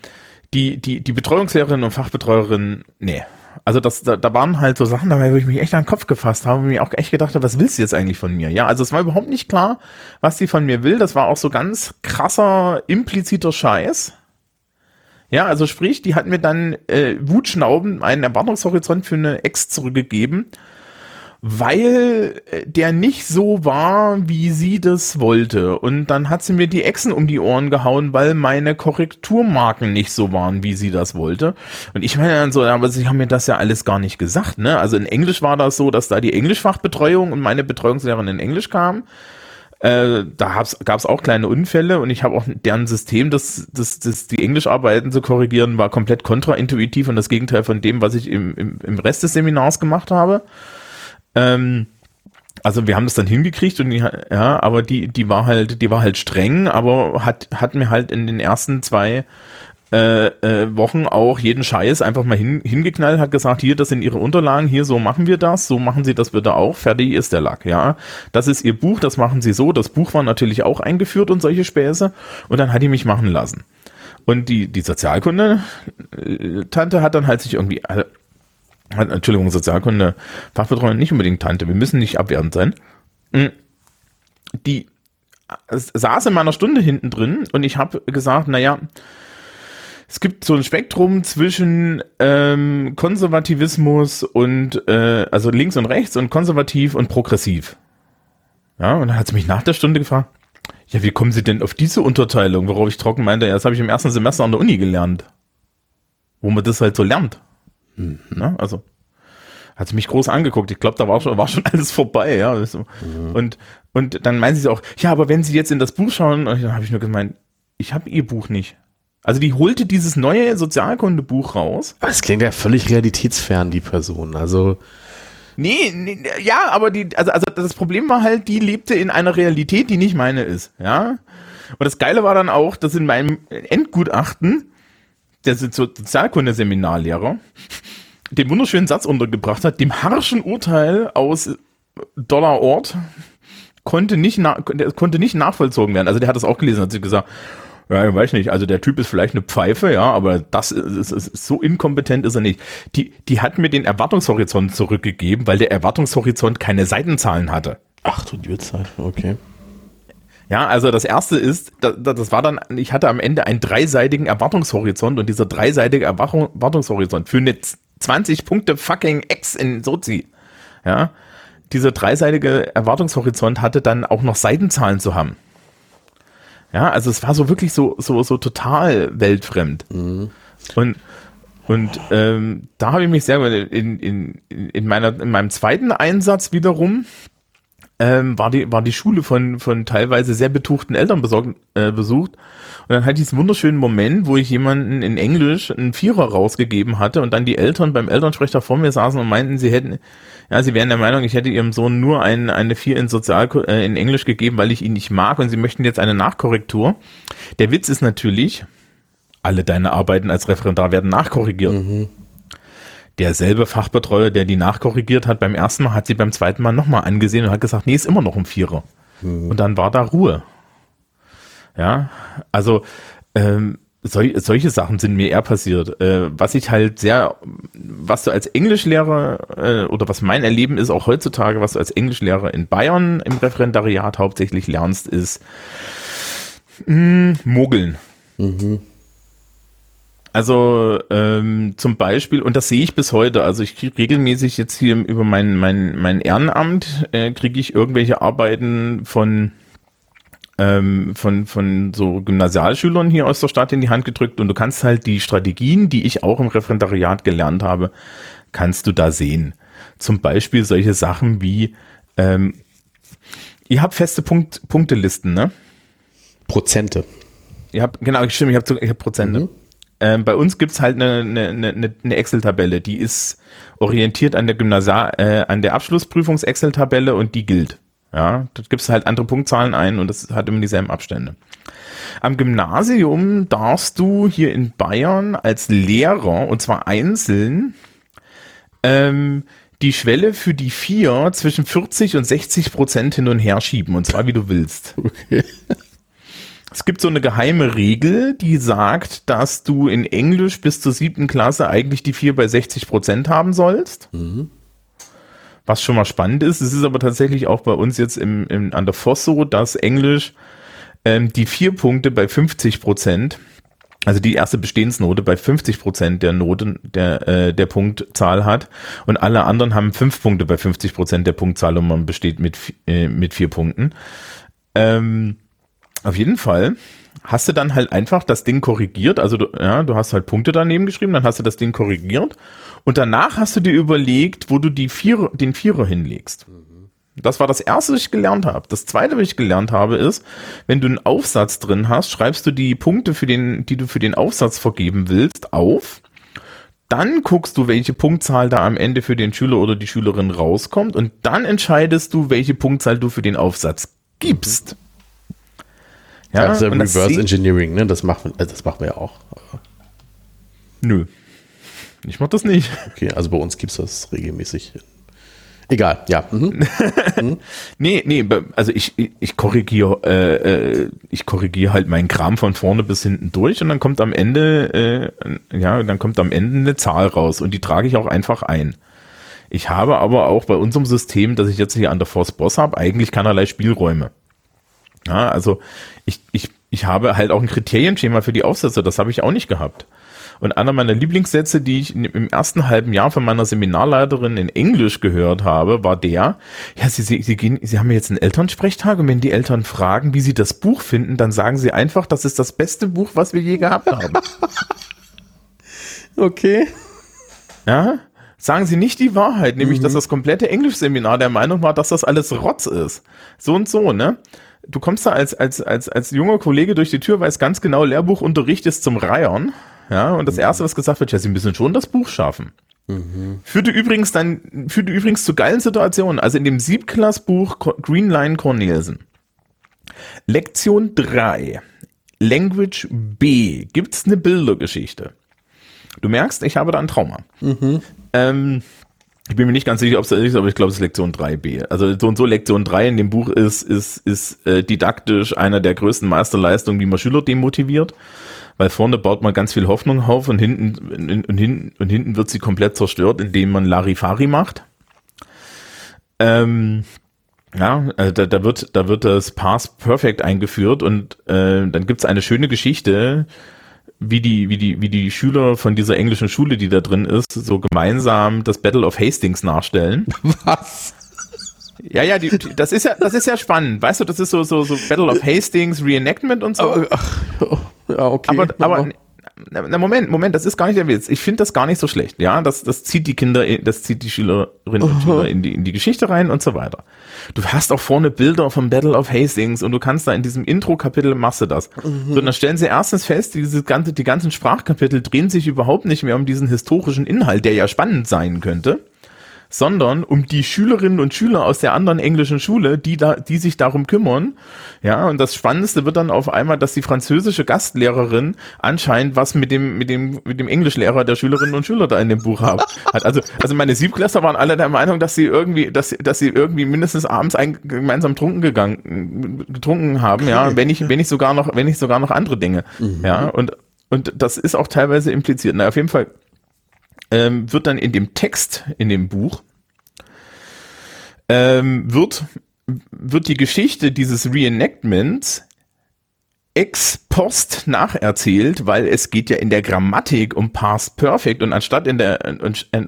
die, die, die Betreuungslehrerin und Fachbetreuerin, nee, also das, da, da waren halt so Sachen dabei, wo ich mich echt an den Kopf gefasst habe und mir auch echt gedacht habe, was willst du jetzt eigentlich von mir? Ja, also es war überhaupt nicht klar, was sie von mir will. Das war auch so ganz krasser, impliziter Scheiß. Ja, also sprich, die hat mir dann äh, Wutschnauben einen Erwartungshorizont für eine Ex zurückgegeben weil äh, der nicht so war, wie sie das wollte. Und dann hat sie mir die Echsen um die Ohren gehauen, weil meine Korrekturmarken nicht so waren, wie sie das wollte. Und ich meine dann so, aber sie haben mir das ja alles gar nicht gesagt, ne? Also in Englisch war das so, dass da die Englischfachbetreuung und meine Betreuungslehrerin in Englisch kam. Äh, da gab es auch kleine Unfälle und ich habe auch deren System, das, das, das die Englischarbeiten zu korrigieren, war komplett kontraintuitiv und das Gegenteil von dem, was ich im, im, im Rest des Seminars gemacht habe. Ähm, also wir haben das dann hingekriegt und die, ja, aber die, die war halt, die war halt streng, aber hat, hat mir halt in den ersten zwei äh, äh, Wochen auch jeden Scheiß einfach mal hin, hingeknallt, hat gesagt, hier, das sind ihre Unterlagen, hier, so machen wir das, so machen sie das bitte auch, fertig ist der Lack, ja. Das ist ihr Buch, das machen sie so, das Buch war natürlich auch eingeführt und solche Späße und dann hat die mich machen lassen. Und die, die Sozialkunde-Tante hat dann halt sich irgendwie, also, Entschuldigung, Sozialkunde, Fachbetreuung nicht unbedingt Tante, wir müssen nicht abwertend sein. Hm. Die saß in meiner Stunde hinten drin und ich habe gesagt, naja, es gibt so ein Spektrum zwischen ähm, Konservativismus und äh, also links und rechts und konservativ und progressiv. Ja, und dann hat sie mich nach der Stunde gefragt, ja, wie kommen Sie denn auf diese Unterteilung? Worauf ich trocken meinte, ja, das habe ich im ersten Semester an der Uni gelernt. Wo man das halt so lernt. Mhm. Na, also hat sie mich groß angeguckt. Ich glaube, da war schon, war schon alles vorbei, ja. Mhm. Und, und dann meinen sie auch, ja, aber wenn Sie jetzt in das Buch schauen, dann habe ich nur gemeint, ich habe Ihr Buch nicht. Also die holte dieses neue Sozialkundebuch raus. Das klingt ja völlig realitätsfern, die Person. Also. Nee, nee, ja, aber die, also, also das Problem war halt, die lebte in einer Realität, die nicht meine ist, ja. Und das Geile war dann auch, dass in meinem Endgutachten der Sozialkunde-Seminarlehrer den wunderschönen Satz untergebracht hat, dem harschen Urteil aus Dollarort konnte nicht, konnte nicht nachvollzogen werden. Also der hat das auch gelesen, hat sich gesagt, ja, ich weiß nicht. Also der Typ ist vielleicht eine Pfeife, ja, aber das ist, ist, ist so inkompetent ist er nicht. Die, die hat mir den Erwartungshorizont zurückgegeben, weil der Erwartungshorizont keine Seitenzahlen hatte. Ach du Zeit, okay. Ja, also das erste ist, das, war dann, ich hatte am Ende einen dreiseitigen Erwartungshorizont und dieser dreiseitige Erwartungshorizont für eine 20 Punkte fucking X in Sozi. Ja, dieser dreiseitige Erwartungshorizont hatte dann auch noch Seitenzahlen zu haben. Ja, also es war so wirklich so, so, so total weltfremd. Mhm. Und, und ähm, da habe ich mich sehr in, in, in, meiner, in meinem zweiten Einsatz wiederum ähm, war, die, war die Schule von, von teilweise sehr betuchten Eltern besorgt, äh, besucht. Und dann halt diesen wunderschönen Moment, wo ich jemanden in Englisch einen Vierer rausgegeben hatte und dann die Eltern beim Elternsprecher vor mir saßen und meinten, sie hätten, ja, sie wären der Meinung, ich hätte ihrem Sohn nur ein, eine Vier in Sozial äh, in Englisch gegeben, weil ich ihn nicht mag und sie möchten jetzt eine Nachkorrektur. Der Witz ist natürlich, alle deine Arbeiten als Referendar werden nachkorrigiert. Mhm. Derselbe Fachbetreuer, der die nachkorrigiert hat beim ersten Mal, hat sie beim zweiten Mal nochmal angesehen und hat gesagt, nee, ist immer noch ein Vierer. Mhm. Und dann war da Ruhe. Ja, also ähm, sol solche Sachen sind mir eher passiert. Äh, was ich halt sehr, was du als Englischlehrer äh, oder was mein Erleben ist auch heutzutage, was du als Englischlehrer in Bayern im Referendariat hauptsächlich lernst, ist mh, hm, Mogeln. Mhm. Also ähm, zum Beispiel, und das sehe ich bis heute, also ich kriege regelmäßig jetzt hier über mein, mein, mein Ehrenamt, äh, kriege ich irgendwelche Arbeiten von ähm, von, von so Gymnasialschülern hier aus der Stadt in die Hand gedrückt und du kannst halt die Strategien, die ich auch im Referendariat gelernt habe, kannst du da sehen. Zum Beispiel solche Sachen wie, ähm, ihr habt feste Punkt, Punktelisten, ne? Prozente. Ihr habt, genau, stimmt, ich habe ich hab Prozente. Mhm. Ähm, bei uns gibt's halt eine, eine, eine, eine Excel-Tabelle, die ist orientiert an der Gymnasial, äh, an der Abschlussprüfungs-Excel-Tabelle und die gilt. Ja, da gibst du halt andere Punktzahlen ein und das hat immer dieselben Abstände. Am Gymnasium darfst du hier in Bayern als Lehrer, und zwar einzeln, ähm, die Schwelle für die vier zwischen 40 und 60 Prozent hin und her schieben, und zwar wie du willst. Okay. Es gibt so eine geheime Regel, die sagt, dass du in Englisch bis zur siebten Klasse eigentlich die vier bei 60 Prozent haben sollst. Mhm. Was schon mal spannend ist, es ist aber tatsächlich auch bei uns jetzt im, im, an der Voss so, dass Englisch ähm, die vier Punkte bei 50 Prozent, also die erste Bestehensnote bei 50 Prozent der Noten der, äh, der Punktzahl hat und alle anderen haben fünf Punkte bei 50 Prozent der Punktzahl und man besteht mit, äh, mit vier Punkten. Ähm, auf jeden Fall hast du dann halt einfach das Ding korrigiert, also du, ja, du hast halt Punkte daneben geschrieben, dann hast du das Ding korrigiert und danach hast du dir überlegt, wo du die Vierer, den Vierer hinlegst. Das war das erste, was ich gelernt habe. Das zweite, was ich gelernt habe, ist, wenn du einen Aufsatz drin hast, schreibst du die Punkte, für den, die du für den Aufsatz vergeben willst, auf. Dann guckst du, welche Punktzahl da am Ende für den Schüler oder die Schülerin rauskommt und dann entscheidest du, welche Punktzahl du für den Aufsatz gibst. Ja, das ist ja Reverse Engineering, ne? Das machen, das machen wir ja auch. Nö. Ich mach das nicht. Okay, also bei uns gibt es das regelmäßig Egal, ja. Mhm. mhm. nee, nee, also ich, ich korrigiere, äh, äh, ich korrigiere halt meinen Kram von vorne bis hinten durch und dann kommt am Ende, äh, ja, dann kommt am Ende eine Zahl raus und die trage ich auch einfach ein. Ich habe aber auch bei unserem System, das ich jetzt hier an der Force Boss habe, eigentlich keinerlei Spielräume. Ja, also ich, ich, ich habe halt auch ein Kriterienschema für die Aufsätze, das habe ich auch nicht gehabt. Und einer meiner Lieblingssätze, die ich im ersten halben Jahr von meiner Seminarleiterin in Englisch gehört habe, war der, ja, Sie, Sie, Sie, gehen, Sie haben jetzt einen Elternsprechtag und wenn die Eltern fragen, wie sie das Buch finden, dann sagen Sie einfach, das ist das beste Buch, was wir je gehabt haben. okay. Ja, sagen Sie nicht die Wahrheit, nämlich, mhm. dass das komplette Englischseminar der Meinung war, dass das alles Rotz ist. So und so, ne? Du kommst da als, als, als, als junger Kollege durch die Tür, weiß ganz genau, Lehrbuchunterricht ist zum Reiern. Ja, und das erste, was gesagt wird, ja, sie müssen schon das Buch schaffen. Mhm. Führte übrigens dann, führte übrigens zu geilen Situationen. Also in dem Siebklassbuch Green Line Cornelsen. Lektion 3. Language B. Gibt's eine Bildergeschichte? Du merkst, ich habe da ein Trauma. Mhm. Ähm, ich bin mir nicht ganz sicher, ob es ist, aber ich glaube, es ist Lektion 3b. Also so und so Lektion 3 in dem Buch ist, ist, ist äh, didaktisch einer der größten Meisterleistungen, wie man Schüler demotiviert weil vorne baut man ganz viel Hoffnung auf und hinten, und hinten, und hinten wird sie komplett zerstört, indem man Larifari macht. Ähm, ja, äh, da, da, wird, da wird das Pass Perfect eingeführt und äh, dann gibt's eine schöne Geschichte, wie die, wie die, wie die Schüler von dieser englischen Schule, die da drin ist, so gemeinsam das Battle of Hastings nachstellen. Was? Ja, ja, die, das ist ja, das ist ja spannend. Weißt du, das ist so, so, so Battle of Hastings, Reenactment und so. Ach, ja, okay. Aber, aber na, Moment, Moment, das ist gar nicht der Witz. Ich finde das gar nicht so schlecht. Ja, das, das zieht die Kinder, das zieht die Schülerinnen und Schüler in die, in die Geschichte rein und so weiter. Du hast auch vorne Bilder vom Battle of Hastings und du kannst da in diesem Intro-Kapitel machst du das. Mhm. So, dann stellen sie erstens fest, diese ganze, die ganzen Sprachkapitel drehen sich überhaupt nicht mehr um diesen historischen Inhalt, der ja spannend sein könnte sondern um die Schülerinnen und Schüler aus der anderen englischen Schule, die da, die sich darum kümmern. Ja, und das Spannendste wird dann auf einmal, dass die französische Gastlehrerin anscheinend was mit dem, mit dem, mit dem Englischlehrer der Schülerinnen und Schüler da in dem Buch hat. Also, also meine Siebklässler waren alle der Meinung, dass sie irgendwie, dass, dass sie irgendwie mindestens abends ein, gemeinsam trunken gegangen, getrunken haben, ja, wenn ich, wenn ich sogar noch, wenn ich sogar noch andere Dinge. Mhm. Ja, und, und das ist auch teilweise impliziert. Na, auf jeden Fall ähm, wird dann in dem Text, in dem Buch, ähm, wird, wird die Geschichte dieses Reenactments ex post nacherzählt, weil es geht ja in der Grammatik um Past Perfect und anstatt in der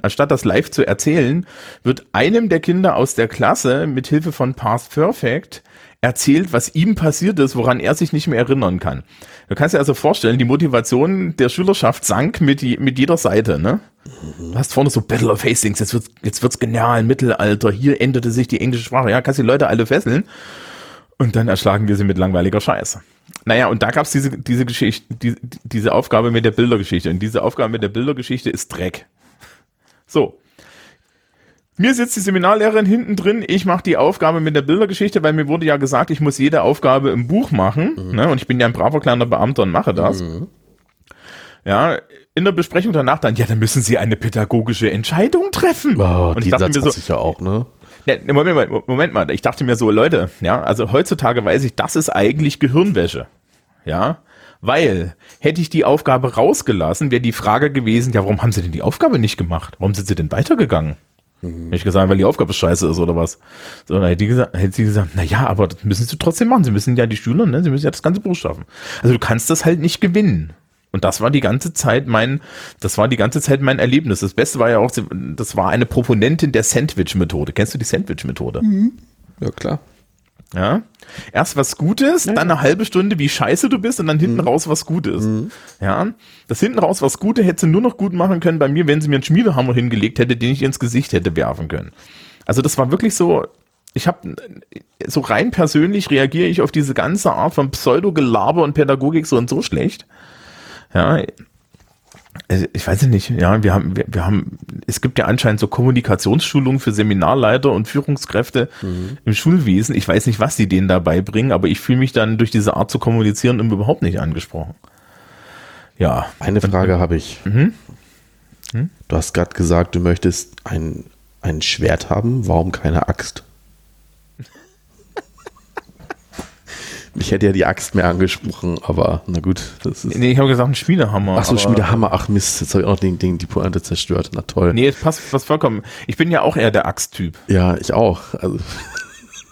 anstatt das live zu erzählen, wird einem der Kinder aus der Klasse mit Hilfe von Past Perfect erzählt, was ihm passiert ist, woran er sich nicht mehr erinnern kann. Du kannst dir also vorstellen, die Motivation der Schülerschaft sank mit, mit jeder Seite, ne? Du hast vorne so Battle of Hastings, jetzt wird's, jetzt wird's genial, Mittelalter, hier änderte sich die englische Sprache, ja, kannst die Leute alle fesseln. Und dann erschlagen wir sie mit langweiliger Scheiße. Naja, und da gab's diese, diese Geschichte, die, diese Aufgabe mit der Bildergeschichte. Und diese Aufgabe mit der Bildergeschichte ist Dreck. So. Mir sitzt die Seminarlehrerin hinten drin, ich mache die Aufgabe mit der Bildergeschichte, weil mir wurde ja gesagt, ich muss jede Aufgabe im Buch machen. Mhm. Ne? Und ich bin ja ein braver kleiner Beamter und mache das. Mhm. Ja, in der Besprechung danach dann, ja, dann müssen Sie eine pädagogische Entscheidung treffen. Oh, und ich dachte Satz mir so, ja auch, ne? ne? Moment mal, Moment mal, ich dachte mir so, Leute, ja, also heutzutage weiß ich, das ist eigentlich Gehirnwäsche. Ja, weil hätte ich die Aufgabe rausgelassen, wäre die Frage gewesen, ja, warum haben Sie denn die Aufgabe nicht gemacht? Warum sind Sie denn weitergegangen? Mhm. Hätte ich gesagt, weil die Aufgabe scheiße ist oder was. So, dann hätte, gesagt, hätte sie gesagt, na ja, aber das müssen Sie trotzdem machen. Sie müssen ja die Schüler, ne, Sie müssen ja das ganze Buch schaffen. Also du kannst das halt nicht gewinnen. Und das war die ganze Zeit mein, das war die ganze Zeit mein Erlebnis. Das Beste war ja auch, das war eine Proponentin der Sandwich-Methode. Kennst du die Sandwich-Methode? Mhm. Ja, klar. Ja. Erst was Gutes, ja. dann eine halbe Stunde, wie scheiße du bist und dann hinten mhm. raus was Gutes. Mhm. Ja. Das hinten raus was Gute hätte sie nur noch gut machen können bei mir, wenn sie mir einen Schmiedehammer hingelegt hätte, den ich ins Gesicht hätte werfen können. Also das war wirklich so, ich habe so rein persönlich reagiere ich auf diese ganze Art von Pseudogelaber und Pädagogik so und so schlecht. Ja, ich weiß nicht, ja, wir haben, wir, wir, haben, es gibt ja anscheinend so Kommunikationsschulungen für Seminarleiter und Führungskräfte mhm. im Schulwesen. Ich weiß nicht, was die denen dabei bringen, aber ich fühle mich dann durch diese Art zu kommunizieren überhaupt nicht angesprochen. Ja. Eine Frage habe ich. Mhm. Hm? Du hast gerade gesagt, du möchtest ein ein Schwert haben, warum keine Axt? Ich hätte ja die Axt mehr angesprochen, aber na gut. Das ist nee, ich habe gesagt, ein Schmiedehammer. Ach so, Schmiedehammer. Ach Mist, jetzt habe ich auch den Ding, die Pointe zerstört. Na toll. Nee, es passt, passt vollkommen. Ich bin ja auch eher der Axttyp. Ja, ich auch. Also.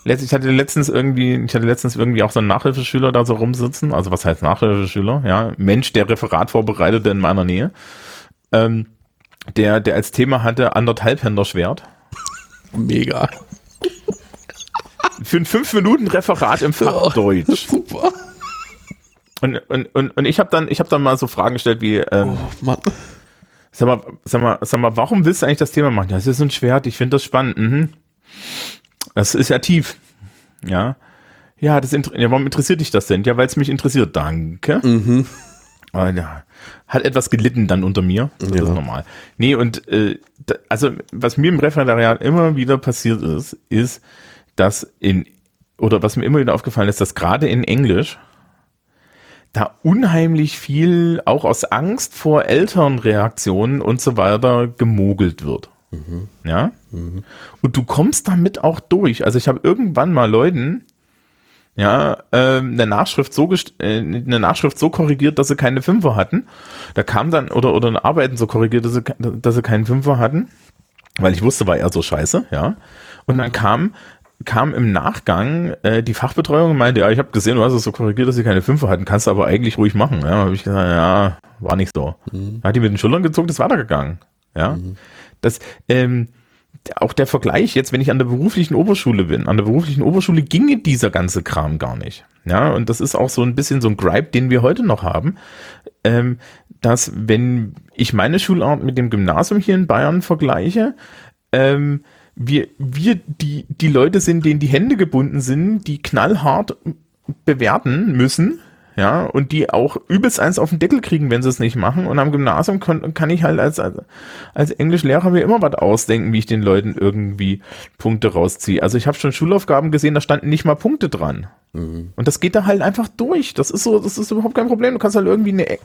Ich hatte letztens irgendwie, ich hatte letztens irgendwie auch so einen Nachhilfeschüler da so rumsitzen. Also was heißt Nachhilfeschüler? Ja, Mensch, der Referat vorbereitete in meiner Nähe. Ähm, der, der als Thema hatte Anderthalbhänder-Schwert. Mega für ein fünf Minuten Referat im Fach Deutsch. Super. Und, und, und, und ich habe dann, ich habe dann mal so Fragen gestellt wie, ähm, oh, Mann. Sag mal, sag mal, sag mal, warum willst du eigentlich das Thema machen? Das ist ein Schwert, ich finde das spannend. Mhm. Das ist ja tief. Ja. Ja, das ja, warum interessiert dich das denn? Ja, weil es mich interessiert. Danke. Mhm. Ja, hat etwas gelitten dann unter mir. Das ja. ist normal. Nee, und äh, da, also was mir im Referendariat immer wieder passiert ist, ist, dass in, oder was mir immer wieder aufgefallen ist, dass gerade in Englisch da unheimlich viel auch aus Angst vor Elternreaktionen und so weiter gemogelt wird. Mhm. Ja? Mhm. Und du kommst damit auch durch. Also ich habe irgendwann mal Leuten ja, äh, eine Nachschrift so äh, eine Nachschrift so korrigiert, dass sie keine Fünfer hatten. Da kam dann oder oder eine Arbeiten so korrigiert, dass sie, dass sie keinen Fünfer hatten, weil ich wusste, war eher so scheiße, ja. Und dann kam kam im Nachgang äh, die Fachbetreuung und meinte, ja, ich habe gesehen, du hast es so korrigiert, dass sie keine Fünfer hatten, kannst du aber eigentlich ruhig machen. Ja, habe ich gesagt, ja, war nicht so. Mhm. Hat die mit den Schultern gezogen, ist weitergegangen. Ja, mhm. das, ähm, auch der Vergleich jetzt, wenn ich an der beruflichen Oberschule bin, an der beruflichen Oberschule ginge dieser ganze Kram gar nicht. Ja, und das ist auch so ein bisschen so ein Gripe, den wir heute noch haben, ähm, dass wenn ich meine Schulart mit dem Gymnasium hier in Bayern vergleiche, ähm, wir, wir die, die Leute sind, denen die Hände gebunden sind, die knallhart bewerten müssen, ja, und die auch übelst eins auf den Deckel kriegen, wenn sie es nicht machen. Und am Gymnasium kann, kann ich halt als, als, als Englischlehrer mir immer was ausdenken, wie ich den Leuten irgendwie Punkte rausziehe. Also ich habe schon Schulaufgaben gesehen, da standen nicht mal Punkte dran. Mhm. Und das geht da halt einfach durch. Das ist so, das ist überhaupt kein Problem. Du kannst halt irgendwie eine,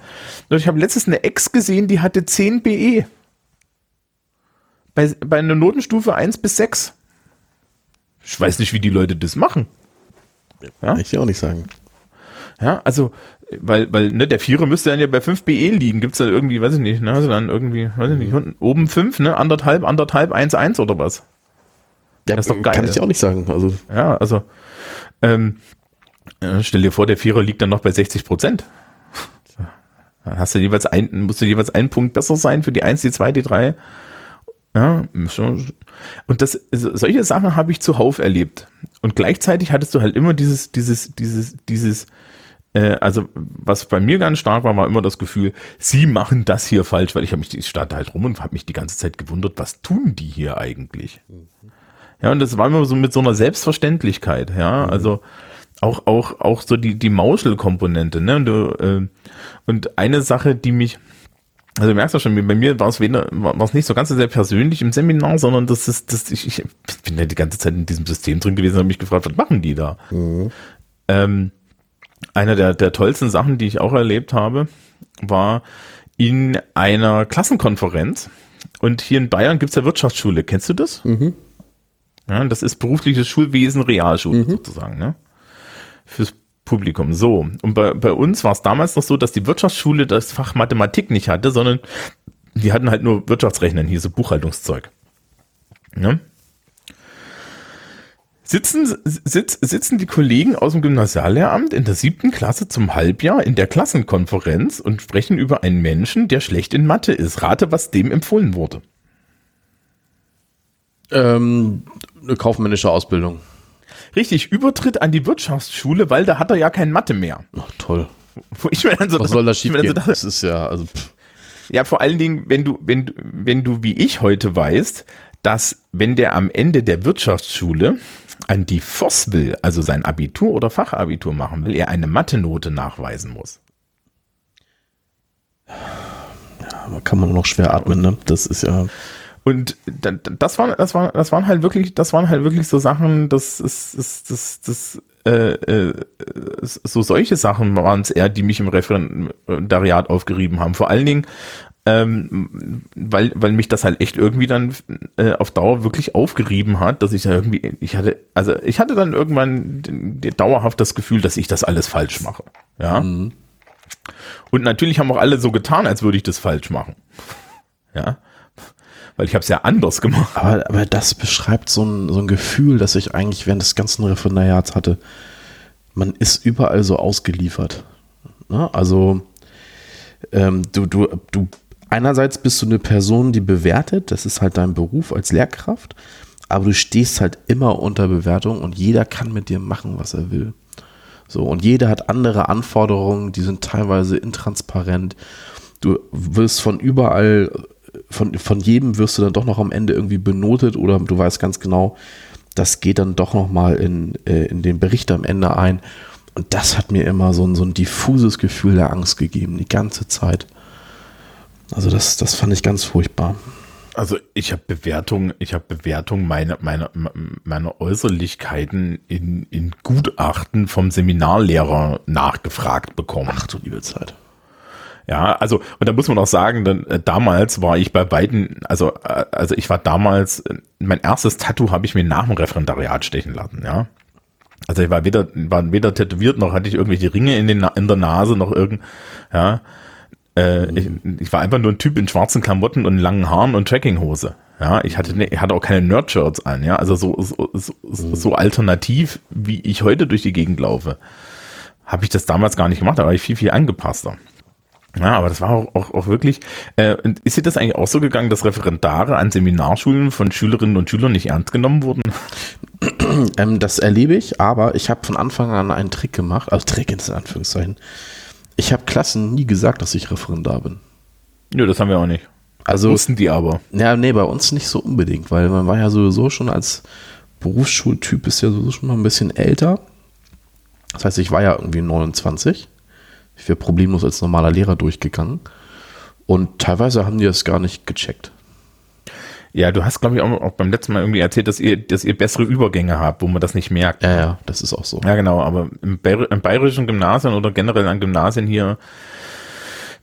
ich habe letztens eine Ex gesehen, die hatte 10 BE bei, bei einer Notenstufe 1 bis 6. Ich weiß nicht, wie die Leute das machen. Ja? Ich auch nicht sagen. Ja, also, weil, weil, ne, der Vierer müsste dann ja bei 5 BE liegen. Gibt's da irgendwie, weiß ich nicht, ne, also dann irgendwie, weiß ich nicht, unten, oben 5, ne, anderthalb, anderthalb, 1, 1 oder was? Ja, das ist doch geil. Kann ich auch nicht sagen, also. Ja, also, ähm, stell dir vor, der Vierer liegt dann noch bei 60 Prozent. Dann hast du jeweils ein, musst du jeweils einen Punkt besser sein für die 1, die 2, die 3. Ja, und das, solche Sachen habe ich zuhauf erlebt. Und gleichzeitig hattest du halt immer dieses, dieses, dieses, dieses, äh, also was bei mir ganz stark war, war immer das Gefühl, sie machen das hier falsch, weil ich habe mich, ich stand halt rum und habe mich die ganze Zeit gewundert, was tun die hier eigentlich? Ja, und das war immer so mit so einer Selbstverständlichkeit, ja, mhm. also auch, auch, auch so die, die Mauschelkomponente, ne, und, du, äh, und eine Sache, die mich, also du merkst ja schon, bei mir war es weder, war es nicht so ganz so sehr persönlich im Seminar, sondern das ist, das, ich, ich bin ja die ganze Zeit in diesem System drin gewesen und habe mich gefragt, was machen die da? Mhm. Ähm, eine der, der tollsten Sachen, die ich auch erlebt habe, war in einer Klassenkonferenz. Und hier in Bayern gibt's ja Wirtschaftsschule. Kennst du das? Mhm. Ja, das ist berufliches Schulwesen, Realschule mhm. sozusagen. Ne? Fürs Publikum. So, und bei, bei uns war es damals noch so, dass die Wirtschaftsschule das Fach Mathematik nicht hatte, sondern die hatten halt nur Wirtschaftsrechnen, hier so Buchhaltungszeug. Ne? Sitzen, sitz, sitzen die Kollegen aus dem Gymnasiallehramt in der siebten Klasse zum Halbjahr in der Klassenkonferenz und sprechen über einen Menschen, der schlecht in Mathe ist. Rate, was dem empfohlen wurde. Ähm, eine kaufmännische Ausbildung. Richtig, Übertritt an die Wirtschaftsschule, weil da hat er ja kein Mathe mehr. Ach, toll. Wo ich mir dann so, Was soll da schief gehen? So das ist ja, also. Pff. Ja, vor allen Dingen, wenn du, wenn, wenn du wie ich heute weißt, dass wenn der am Ende der Wirtschaftsschule an die FOS will, also sein Abitur oder Fachabitur machen will, er eine Mathe-Note nachweisen muss. Ja, aber kann man noch schwer atmen, ne? Das ist ja. Und das waren, das waren, das waren halt wirklich, das waren halt wirklich so Sachen, das ist, das, das, das, äh, äh, so solche Sachen waren es eher, die mich im Referendariat aufgerieben haben. Vor allen Dingen ähm, weil, weil mich das halt echt irgendwie dann äh, auf Dauer wirklich aufgerieben hat, dass ich da irgendwie, ich hatte, also ich hatte dann irgendwann dauerhaft das Gefühl, dass ich das alles falsch mache. Ja. Mhm. Und natürlich haben auch alle so getan, als würde ich das falsch machen. Ja. Weil ich habe es ja anders gemacht. Aber, aber das beschreibt so ein, so ein Gefühl, das ich eigentlich während des ganzen Referendariats hatte. Man ist überall so ausgeliefert. Ne? Also ähm, du, du, du einerseits bist du eine Person, die bewertet, das ist halt dein Beruf als Lehrkraft, aber du stehst halt immer unter Bewertung und jeder kann mit dir machen, was er will. So, und jeder hat andere Anforderungen, die sind teilweise intransparent. Du wirst von überall, von, von jedem wirst du dann doch noch am Ende irgendwie benotet oder du weißt ganz genau, das geht dann doch nochmal in, äh, in den Bericht am Ende ein. Und das hat mir immer so ein, so ein diffuses Gefühl der Angst gegeben, die ganze Zeit. Also das, das fand ich ganz furchtbar. Also ich habe Bewertung, ich habe Bewertung meiner meine, meine Äußerlichkeiten in, in Gutachten vom Seminarlehrer nachgefragt bekommen. Ach du liebe Zeit. Ja, also und da muss man auch sagen, dann, äh, damals war ich bei beiden, also äh, also ich war damals, äh, mein erstes Tattoo habe ich mir nach dem Referendariat stechen lassen, ja. Also ich war weder war weder tätowiert noch hatte ich irgendwelche Ringe in den in der Nase noch irgend, ja. Äh, ich, ich, war einfach nur ein Typ in schwarzen Klamotten und langen Haaren und Trackinghose. Ja, ich hatte, ne, ich hatte auch keine Nerdshirts an, ja, also so, so, so, so alternativ, wie ich heute durch die Gegend laufe, habe ich das damals gar nicht gemacht, da war ich viel, viel angepasster. Ja, aber das war auch, auch, auch wirklich, äh, ist dir das eigentlich auch so gegangen, dass Referendare an Seminarschulen von Schülerinnen und Schülern nicht ernst genommen wurden? Ähm, das erlebe ich, aber ich habe von Anfang an einen Trick gemacht, also Trick in Anführungszeichen. Ich habe Klassen nie gesagt, dass ich Referendar bin. Nö, das haben wir auch nicht. Also wussten die aber. Ja, nee, bei uns nicht so unbedingt, weil man war ja sowieso schon als Berufsschultyp ist ja sowieso schon mal ein bisschen älter. Das heißt, ich war ja irgendwie 29. Ich wäre problemlos als normaler Lehrer durchgegangen. Und teilweise haben die das gar nicht gecheckt. Ja, du hast, glaube ich, auch, beim letzten Mal irgendwie erzählt, dass ihr, dass ihr bessere Übergänge habt, wo man das nicht merkt. Ja, ja, das ist auch so. Ja, genau, aber im, im bayerischen Gymnasien oder generell an Gymnasien hier,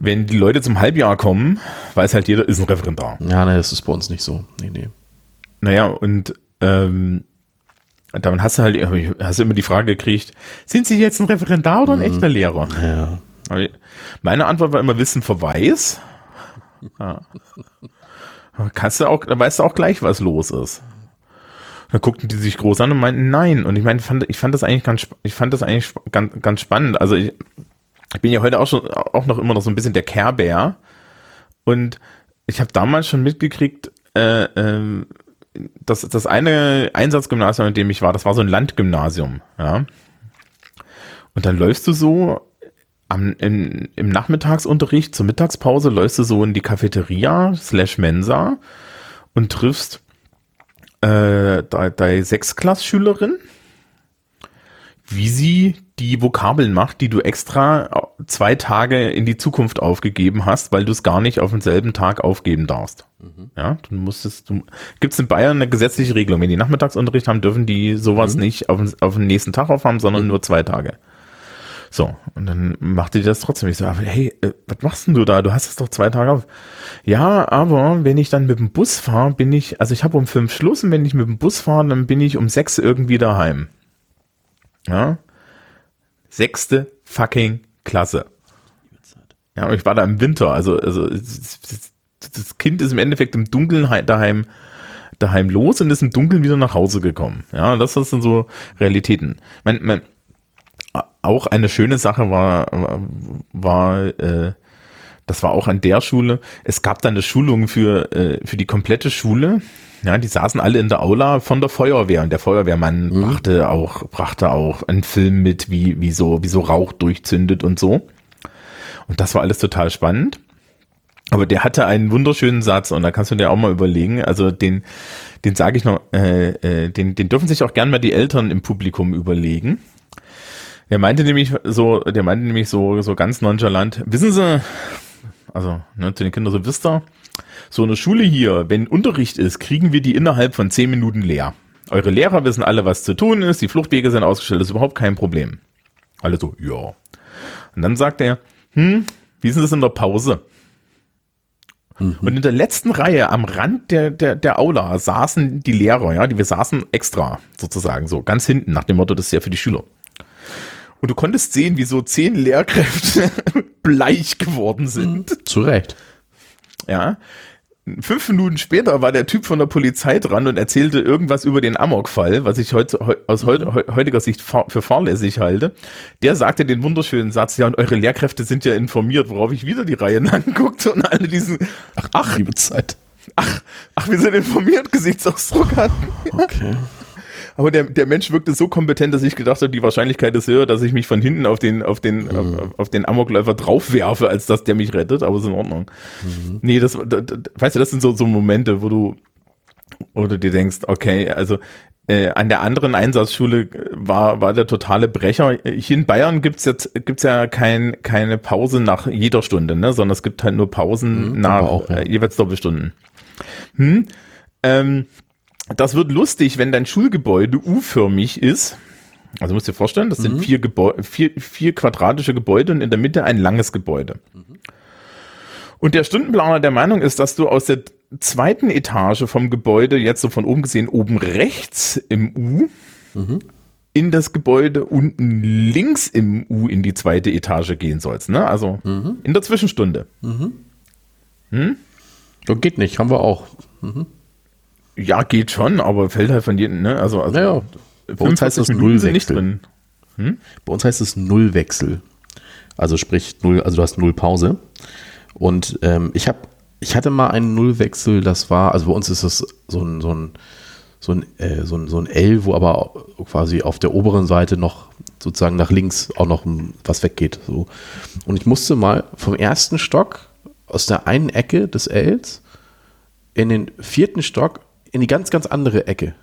wenn die Leute zum Halbjahr kommen, weiß halt jeder, ist ein Referendar. Ja, ne, das ist bei uns nicht so. Nee, nee. Naja, und ähm, dann hast du halt hast du immer die Frage gekriegt, sind Sie jetzt ein Referendar oder ein mhm. echter Lehrer? Ja. Meine Antwort war immer Wissen Verweis. Ja. Kannst du auch, da weißt du auch gleich, was los ist. Da guckten die sich groß an und meinten nein. Und ich meine, fand, ich fand das eigentlich ganz, ich fand das eigentlich ganz, ganz spannend. Also ich, ich bin ja heute auch schon, auch noch immer noch so ein bisschen der Care Und ich habe damals schon mitgekriegt, äh, äh, das, das eine Einsatzgymnasium, in dem ich war, das war so ein Landgymnasium, ja. Und dann läufst du so am, in, im Nachmittagsunterricht zur Mittagspause läufst du so in die Cafeteria slash Mensa und triffst äh, deine Sechsklassschülerin, wie sie die Vokabeln macht, die du extra zwei Tage in die Zukunft aufgegeben hast, weil du es gar nicht auf denselben Tag aufgeben darfst. Mhm. Ja, du musstest, du, gibt es in Bayern eine gesetzliche Regelung. Wenn die Nachmittagsunterricht haben, dürfen die sowas mhm. nicht auf, auf den nächsten Tag aufhaben, sondern mhm. nur zwei Tage. So, und dann machte die das trotzdem. Ich so, hey, äh, was machst denn du da? Du hast es doch zwei Tage auf. Ja, aber wenn ich dann mit dem Bus fahre, bin ich, also ich habe um fünf Schluss und wenn ich mit dem Bus fahre, dann bin ich um sechs irgendwie daheim. Ja. Sechste fucking Klasse. Ja, und ich war da im Winter, also, also das Kind ist im Endeffekt im Dunkeln daheim daheim los und ist im Dunkeln wieder nach Hause gekommen. Ja, das sind so Realitäten. Mein, mein, auch eine schöne Sache war, war äh, das war auch an der Schule. Es gab dann eine Schulung für, äh, für die komplette Schule. Ja, die saßen alle in der Aula von der Feuerwehr und der Feuerwehrmann mhm. brachte auch, brachte auch einen Film mit, wie, wie so, wie so Rauch durchzündet und so. Und das war alles total spannend. Aber der hatte einen wunderschönen Satz und da kannst du dir auch mal überlegen. Also den, den sage ich noch, äh, äh, den, den dürfen sich auch gern mal die Eltern im Publikum überlegen. Der meinte nämlich so, der meinte nämlich so, so ganz nonchalant, wissen Sie, also ne, zu den Kindern so, wisst ihr, so eine Schule hier, wenn Unterricht ist, kriegen wir die innerhalb von zehn Minuten leer. Eure Lehrer wissen alle, was zu tun ist, die Fluchtwege sind ausgestellt, das ist überhaupt kein Problem. Alle so, ja. Und dann sagt er, hm, wie ist denn das in der Pause? Mhm. Und in der letzten Reihe am Rand der, der, der Aula saßen die Lehrer, ja, die wir saßen extra sozusagen so, ganz hinten, nach dem Motto, das ist ja für die Schüler. Und du konntest sehen, wie so zehn Lehrkräfte bleich geworden sind. Mhm. Zu Recht. Ja. Fünf Minuten später war der Typ von der Polizei dran und erzählte irgendwas über den Amok-Fall, was ich heute, aus heutiger Sicht für fahrlässig halte. Der sagte den wunderschönen Satz, ja, und eure Lehrkräfte sind ja informiert, worauf ich wieder die Reihe anguckte und alle diesen, ach, ach, liebe Zeit. Ach, ach, wir sind informiert, Gesichtsausdruck hatten. Okay. Aber der, der Mensch wirkte so kompetent, dass ich gedacht habe, die Wahrscheinlichkeit ist höher, dass ich mich von hinten auf den, auf den, mhm. auf, auf, den Amokläufer draufwerfe, als dass der mich rettet, aber ist in Ordnung. Mhm. Nee, das, das, das, weißt du, das sind so, so Momente, wo du, wo du dir denkst, okay, also äh, an der anderen Einsatzschule war, war der totale Brecher. Hier in Bayern gibt's jetzt gibt's ja kein, keine Pause nach jeder Stunde, ne? sondern es gibt halt nur Pausen mhm, nach auch, ja. äh, jeweils Doppelstunden. Hm? Ähm, das wird lustig, wenn dein Schulgebäude U-förmig ist. Also musst dir vorstellen, das mhm. sind vier, vier, vier quadratische Gebäude und in der Mitte ein langes Gebäude. Mhm. Und der Stundenplaner der Meinung ist, dass du aus der zweiten Etage vom Gebäude, jetzt so von oben gesehen, oben rechts im U, mhm. in das Gebäude unten links im U in die zweite Etage gehen sollst. Ne? Also mhm. in der Zwischenstunde. Mhm. Hm? geht nicht, haben wir auch. Mhm. Ja, geht schon, aber fällt halt von jedem, ne? Also, also naja, bei uns heißt es Nullwechsel. Hm? Bei uns heißt es Nullwechsel. Also sprich null, also du hast null Pause. Und ähm, ich habe, ich hatte mal einen Nullwechsel, das war, also bei uns ist das so ein, so ein, so ein, äh, so ein, so ein L, wo aber quasi auf der oberen Seite noch sozusagen nach links auch noch was weggeht. So. Und ich musste mal vom ersten Stock aus der einen Ecke des Ls in den vierten Stock in die ganz, ganz andere Ecke.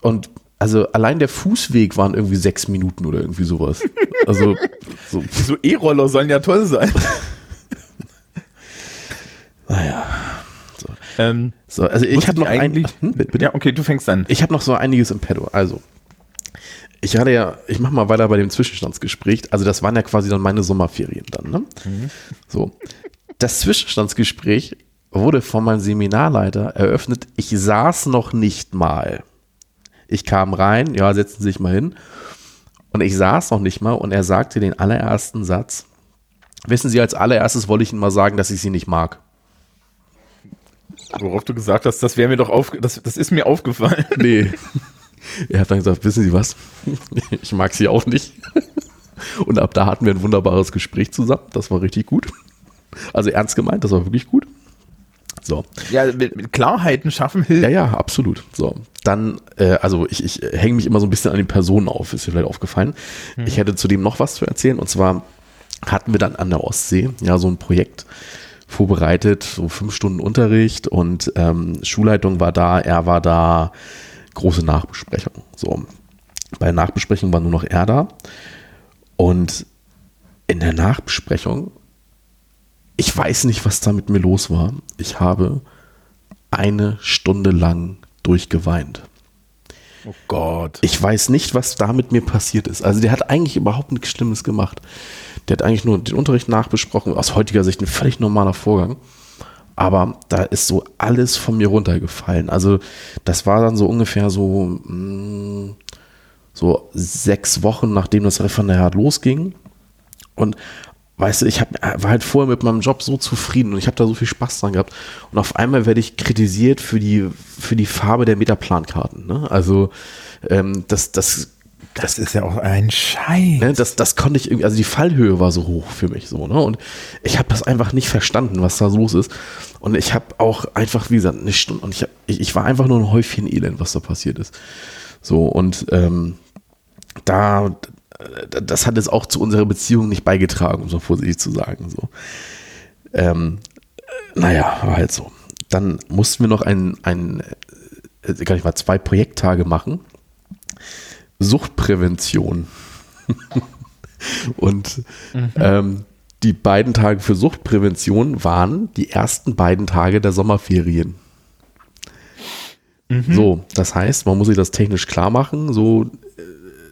Und also allein der Fußweg waren irgendwie sechs Minuten oder irgendwie sowas. Also so, so E-Roller sollen ja toll sein. naja. So. Ähm, so, also ich habe noch eigentlich. Ein, hm, ja, okay, du fängst an. Ich habe noch so einiges im Pedo. Also ich hatte ja, ich mache mal weiter bei dem Zwischenstandsgespräch. Also das waren ja quasi dann meine Sommerferien dann. Ne? Mhm. So, das Zwischenstandsgespräch wurde von meinem Seminarleiter eröffnet. Ich saß noch nicht mal. Ich kam rein, ja, setzen Sie sich mal hin. Und ich saß noch nicht mal und er sagte den allerersten Satz. Wissen Sie, als allererstes wollte ich Ihnen mal sagen, dass ich Sie nicht mag. Worauf du gesagt hast, das wäre mir doch auf, das, das ist mir aufgefallen. Nee. Er hat dann gesagt, wissen Sie was? Ich mag Sie auch nicht. Und ab da hatten wir ein wunderbares Gespräch zusammen. Das war richtig gut. Also ernst gemeint, das war wirklich gut. So. Ja, mit, mit Klarheiten schaffen hilft. Ja, ja, absolut. So. Dann, äh, also ich, ich hänge mich immer so ein bisschen an den Personen auf, ist dir vielleicht aufgefallen. Hm. Ich hätte zudem noch was zu erzählen und zwar hatten wir dann an der Ostsee ja so ein Projekt vorbereitet, so fünf Stunden Unterricht und ähm, Schulleitung war da, er war da, große Nachbesprechung. So. Bei der Nachbesprechung war nur noch er da und in der Nachbesprechung ich weiß nicht, was da mit mir los war. Ich habe eine Stunde lang durchgeweint. Oh Gott. Ich weiß nicht, was da mit mir passiert ist. Also der hat eigentlich überhaupt nichts Schlimmes gemacht. Der hat eigentlich nur den Unterricht nachbesprochen. Aus heutiger Sicht ein völlig normaler Vorgang. Aber da ist so alles von mir runtergefallen. Also das war dann so ungefähr so, mh, mm, so sechs Wochen, nachdem das Referendariat losging. Und weißt du, ich hab, äh, war halt vorher mit meinem Job so zufrieden und ich habe da so viel Spaß dran gehabt. Und auf einmal werde ich kritisiert für die, für die Farbe der Metaplankarten. Ne? Also ähm, das, das das ist ja auch ein Scheiß. Ne, das, das konnte ich irgendwie, also die Fallhöhe war so hoch für mich so, ne? Und ich habe das einfach nicht verstanden, was da los ist. Und ich habe auch einfach, wie gesagt, eine Stunde, und ich, hab, ich, ich war einfach nur ein Häufchen Elend, was da passiert ist. So, und ähm, da, das hat jetzt auch zu unserer Beziehung nicht beigetragen, um so vorsichtig zu sagen. So. Ähm, naja, war halt so. Dann mussten wir noch ein, ein äh, kann ich mal zwei Projekttage machen. Suchtprävention. Und mhm. ähm, die beiden Tage für Suchtprävention waren die ersten beiden Tage der Sommerferien. Mhm. So, das heißt, man muss sich das technisch klar machen. So,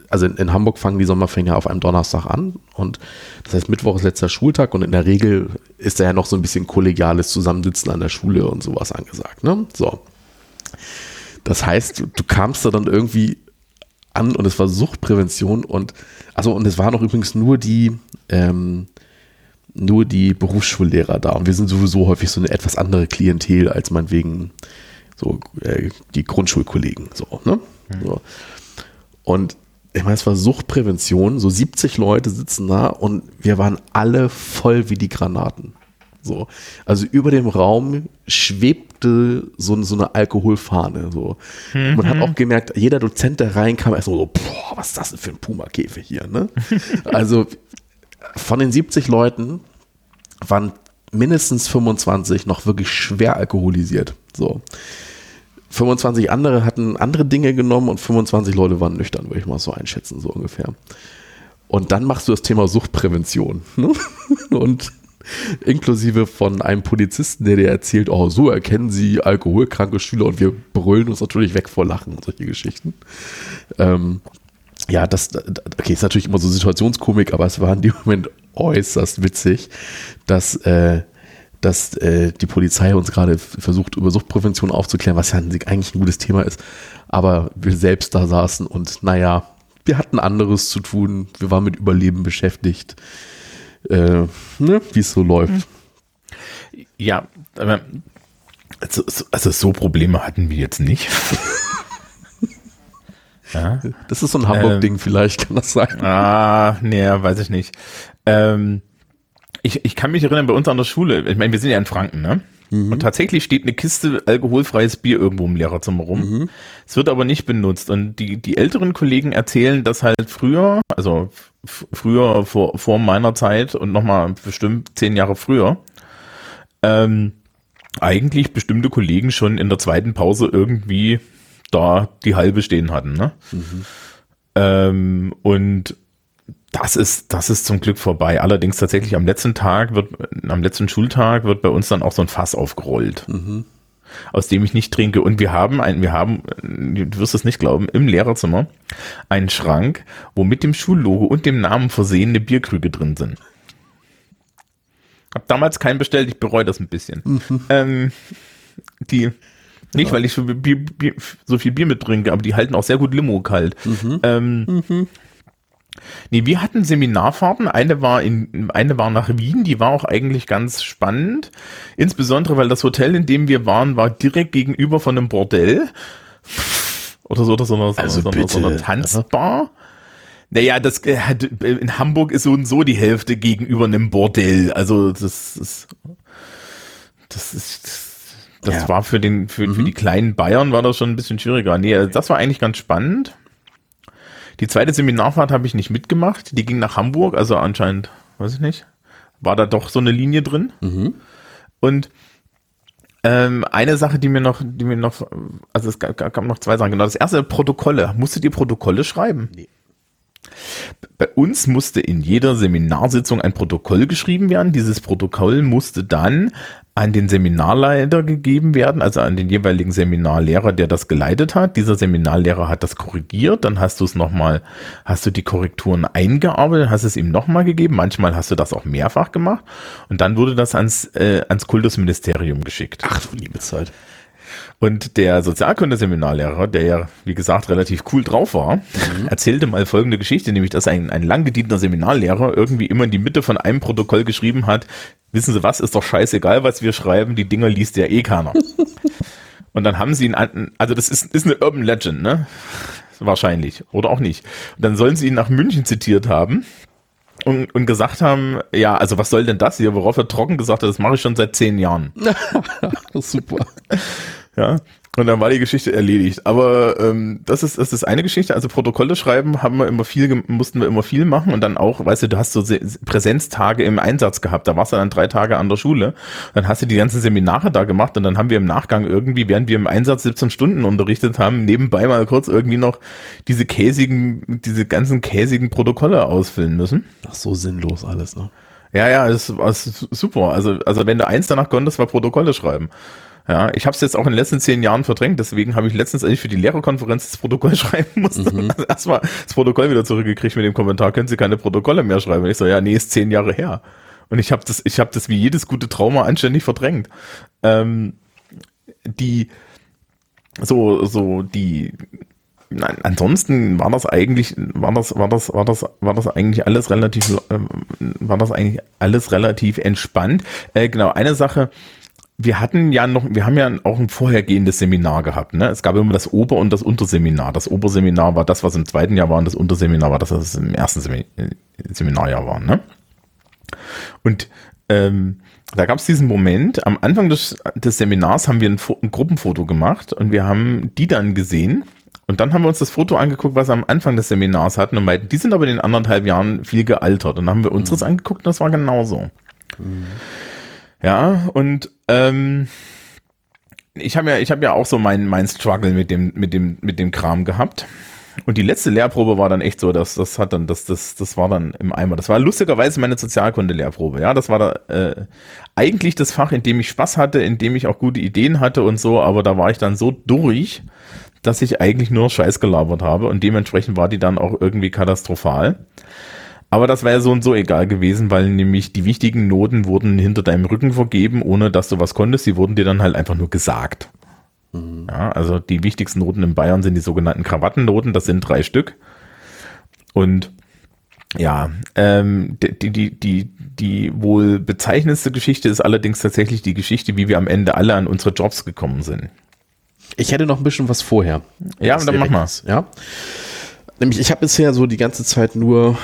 also in, in, Hamburg fangen die Sommerferien auf einem Donnerstag an und das heißt Mittwoch ist letzter Schultag und in der Regel ist da ja noch so ein bisschen kollegiales Zusammensitzen an der Schule und sowas angesagt. Ne? So. Das heißt, du, du kamst da dann irgendwie an und es war Suchtprävention und also und es waren auch übrigens nur die ähm, nur die Berufsschullehrer da und wir sind sowieso häufig so eine etwas andere Klientel als man wegen so äh, die Grundschulkollegen so ne mhm. so. und ich meine, es war Suchtprävention, so 70 Leute sitzen da und wir waren alle voll wie die Granaten. So. Also über dem Raum schwebte so, so eine Alkoholfahne. So. Mhm. Man hat auch gemerkt, jeder Dozent, der reinkam, erst so, boah, was ist das denn für ein Puma-Käfig hier? Ne? also von den 70 Leuten waren mindestens 25 noch wirklich schwer alkoholisiert. So. 25 andere hatten andere Dinge genommen und 25 Leute waren nüchtern, würde ich mal so einschätzen, so ungefähr. Und dann machst du das Thema Suchtprävention. Ne? Und inklusive von einem Polizisten, der dir erzählt, oh, so erkennen sie alkoholkranke Schüler und wir brüllen uns natürlich weg vor Lachen und solche Geschichten. Ähm, ja, das, okay, ist natürlich immer so Situationskomik, aber es war in dem Moment äußerst witzig, dass äh, dass äh, die Polizei uns gerade versucht, über Suchtprävention aufzuklären, was ja eigentlich ein gutes Thema ist. Aber wir selbst da saßen und naja, wir hatten anderes zu tun. Wir waren mit Überleben beschäftigt. Äh, ne, wie es so läuft. Ja, aber also, also so Probleme hatten wir jetzt nicht. ja. Das ist so ein Hamburg-Ding ähm, vielleicht, kann das sein? Ah, nee, weiß ich nicht. Ähm, ich, ich kann mich erinnern, bei uns an der Schule, ich meine, wir sind ja in Franken, ne? Mhm. Und tatsächlich steht eine Kiste alkoholfreies Bier irgendwo im Lehrerzimmer rum. Mhm. Es wird aber nicht benutzt. Und die, die älteren Kollegen erzählen, dass halt früher, also früher vor, vor meiner Zeit und nochmal bestimmt zehn Jahre früher, ähm, eigentlich bestimmte Kollegen schon in der zweiten Pause irgendwie da die halbe stehen hatten. Ne? Mhm. Ähm, und das ist, das ist zum Glück vorbei. Allerdings tatsächlich am letzten Tag wird, am letzten Schultag wird bei uns dann auch so ein Fass aufgerollt. Mhm. Aus dem ich nicht trinke. Und wir haben ein, wir haben, du wirst es nicht glauben, im Lehrerzimmer einen Schrank, wo mit dem Schullogo und dem Namen versehene Bierkrüge drin sind. Hab damals keinen bestellt, ich bereue das ein bisschen. Mhm. Ähm, die, nicht, weil ich so, Bier, Bier, so viel Bier mit trinke, aber die halten auch sehr gut Limo kalt. Mhm. Ähm, mhm. Nee, wir hatten Seminarfahrten. Eine war in, eine war nach Wien, die war auch eigentlich ganz spannend. Insbesondere, weil das Hotel, in dem wir waren, war direkt gegenüber von einem Bordell. Oder so, oder so einer, also so, so, so einer Tanzbar. Naja, das, äh, in Hamburg ist so und so die Hälfte gegenüber einem Bordell. Also, das ist, das ist, das ja. war für den, für, mhm. für die kleinen Bayern war das schon ein bisschen schwieriger. Nee, das war eigentlich ganz spannend. Die zweite Seminarfahrt habe ich nicht mitgemacht. Die ging nach Hamburg, also anscheinend, weiß ich nicht, war da doch so eine Linie drin. Mhm. Und ähm, eine Sache, die mir noch, die mir noch, also es gab, gab noch zwei Sachen. Genau, das erste Protokolle. Musstet ihr Protokolle schreiben? Nee. Bei uns musste in jeder Seminarsitzung ein Protokoll geschrieben werden. Dieses Protokoll musste dann an den Seminarleiter gegeben werden, also an den jeweiligen Seminarlehrer, der das geleitet hat. Dieser Seminarlehrer hat das korrigiert, dann hast du es nochmal, hast du die Korrekturen eingearbeitet, hast es ihm nochmal gegeben. Manchmal hast du das auch mehrfach gemacht und dann wurde das ans, äh, ans Kultusministerium geschickt. Ach du liebe Zeit. Und der Sozialkundeseminarlehrer, der ja, wie gesagt, relativ cool drauf war, mhm. erzählte mal folgende Geschichte, nämlich, dass ein, ein lang gedienter Seminarlehrer irgendwie immer in die Mitte von einem Protokoll geschrieben hat, wissen Sie was, ist doch scheißegal, was wir schreiben, die Dinger liest ja eh keiner. Und dann haben sie ihn, also das ist, ist eine Urban Legend, ne? Wahrscheinlich. Oder auch nicht. Und dann sollen sie ihn nach München zitiert haben und, und gesagt haben, ja, also was soll denn das hier? Worauf er trocken gesagt hat, das mache ich schon seit zehn Jahren. Super. Ja, und dann war die Geschichte erledigt. Aber ähm, das ist das ist eine Geschichte. Also Protokolle schreiben haben wir immer viel, mussten wir immer viel machen und dann auch, weißt du, du hast so Präsenztage im Einsatz gehabt. Da warst du dann drei Tage an der Schule. Dann hast du die ganzen Seminare da gemacht und dann haben wir im Nachgang irgendwie, während wir im Einsatz 17 Stunden unterrichtet haben, nebenbei mal kurz irgendwie noch diese käsigen, diese ganzen käsigen Protokolle ausfüllen müssen. Ach so sinnlos alles, ne? Ja, ja, das war super. Also, also wenn du eins danach konntest, war Protokolle schreiben. Ja, ich habe es jetzt auch in den letzten zehn Jahren verdrängt, deswegen habe ich letztens, als ich für die Lehrerkonferenz das Protokoll schreiben musste, mhm. also erstmal das Protokoll wieder zurückgekriegt mit dem Kommentar, können Sie keine Protokolle mehr schreiben? Und ich so, ja, nee, ist zehn Jahre her. Und ich habe das, ich habe das wie jedes gute Trauma anständig verdrängt. Ähm, die, so, so, die, Nein, ansonsten war das eigentlich, war das, war das, war das, war das eigentlich alles relativ, äh, war das eigentlich alles relativ entspannt. Äh, genau, eine Sache, wir hatten ja noch, wir haben ja auch ein vorhergehendes Seminar gehabt. Ne? Es gab immer das Ober- und das Unterseminar. Das Oberseminar war das, was im zweiten Jahr war, und das Unterseminar war das, was im ersten äh, Seminarjahr war. Ne? Und ähm, da gab es diesen Moment, am Anfang des, des Seminars haben wir ein, ein Gruppenfoto gemacht und wir haben die dann gesehen und dann haben wir uns das Foto angeguckt, was wir am Anfang des Seminars hatten und meinten, die sind aber in den anderthalb Jahren viel gealtert. Und dann haben wir unseres mhm. angeguckt und das war genauso. Mhm. Ja, und ähm, ich habe ja, ich habe ja auch so mein, mein Struggle mit dem, mit dem, mit dem Kram gehabt. Und die letzte Lehrprobe war dann echt so, dass das hat dann, das, das, das war dann im Eimer. Das war lustigerweise meine Sozialkunde-Lehrprobe. Ja, das war da, äh, eigentlich das Fach, in dem ich Spaß hatte, in dem ich auch gute Ideen hatte und so, aber da war ich dann so durch, dass ich eigentlich nur Scheiß gelabert habe und dementsprechend war die dann auch irgendwie katastrophal. Aber das wäre so und so egal gewesen, weil nämlich die wichtigen Noten wurden hinter deinem Rücken vergeben, ohne dass du was konntest. Sie wurden dir dann halt einfach nur gesagt. Mhm. Ja, also die wichtigsten Noten in Bayern sind die sogenannten Krawattennoten. Das sind drei Stück. Und ja, ähm, die, die, die, die wohl bezeichnendste Geschichte ist allerdings tatsächlich die Geschichte, wie wir am Ende alle an unsere Jobs gekommen sind. Ich hätte noch ein bisschen was vorher. Ja, dann mach mal. Ja. Nämlich, ich habe bisher so die ganze Zeit nur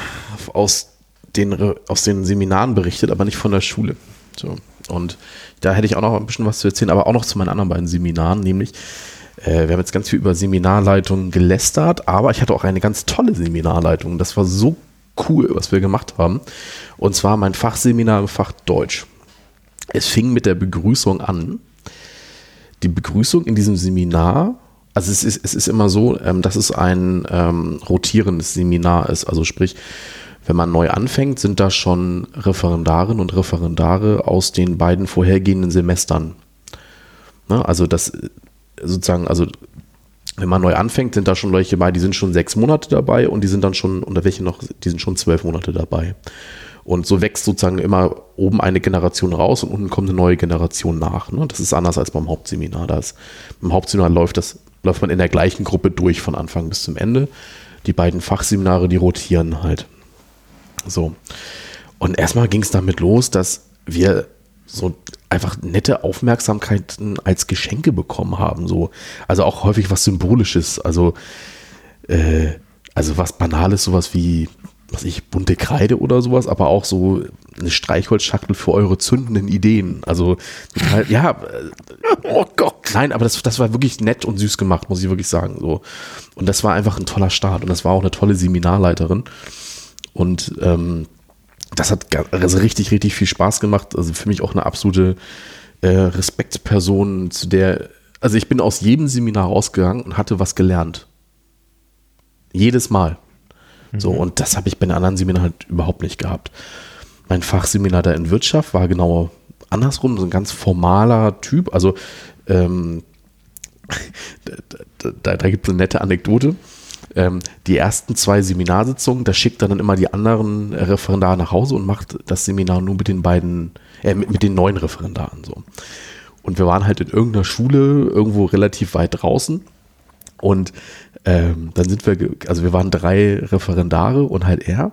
aus den, aus den Seminaren berichtet, aber nicht von der Schule. So. Und da hätte ich auch noch ein bisschen was zu erzählen, aber auch noch zu meinen anderen beiden Seminaren, nämlich, äh, wir haben jetzt ganz viel über Seminarleitungen gelästert, aber ich hatte auch eine ganz tolle Seminarleitung. Das war so cool, was wir gemacht haben. Und zwar mein Fachseminar im Fach Deutsch. Es fing mit der Begrüßung an die Begrüßung in diesem Seminar, also es ist, es ist immer so, ähm, dass es ein ähm, rotierendes Seminar ist. Also sprich, wenn man neu anfängt, sind da schon Referendarinnen und Referendare aus den beiden vorhergehenden Semestern. Ne? Also das sozusagen, also wenn man neu anfängt, sind da schon Leute bei, die sind schon sechs Monate dabei und die sind dann schon, oder welche noch, die sind schon zwölf Monate dabei. Und so wächst sozusagen immer oben eine Generation raus und unten kommt eine neue Generation nach. Ne? Das ist anders als beim Hauptseminar. Das, beim Hauptseminar läuft, das, läuft man in der gleichen Gruppe durch von Anfang bis zum Ende. Die beiden Fachseminare, die rotieren halt. So. Und erstmal ging es damit los, dass wir so einfach nette Aufmerksamkeiten als Geschenke bekommen haben. So. Also auch häufig was Symbolisches. Also, äh, also was Banales, sowas wie was ich, bunte Kreide oder sowas, aber auch so eine Streichholzschachtel für eure zündenden Ideen. Also, total, ja, äh, oh Gott. Nein, aber das, das war wirklich nett und süß gemacht, muss ich wirklich sagen. So. Und das war einfach ein toller Start und das war auch eine tolle Seminarleiterin. Und ähm, das hat also richtig, richtig viel Spaß gemacht. Also für mich auch eine absolute äh, Respektsperson, zu der, also ich bin aus jedem Seminar rausgegangen und hatte was gelernt. Jedes Mal. So, mhm. und das habe ich bei den anderen Seminaren halt überhaupt nicht gehabt. Mein Fachseminar da in Wirtschaft war genau andersrum, so ein ganz formaler Typ. Also ähm, da, da, da gibt es eine nette Anekdote. Ähm, die ersten zwei Seminarsitzungen, da schickt er dann immer die anderen Referendare nach Hause und macht das Seminar nur mit den beiden, äh, mit, mit den neuen Referendaren so. Und wir waren halt in irgendeiner Schule irgendwo relativ weit draußen und ähm, dann sind wir, also wir waren drei Referendare und halt er.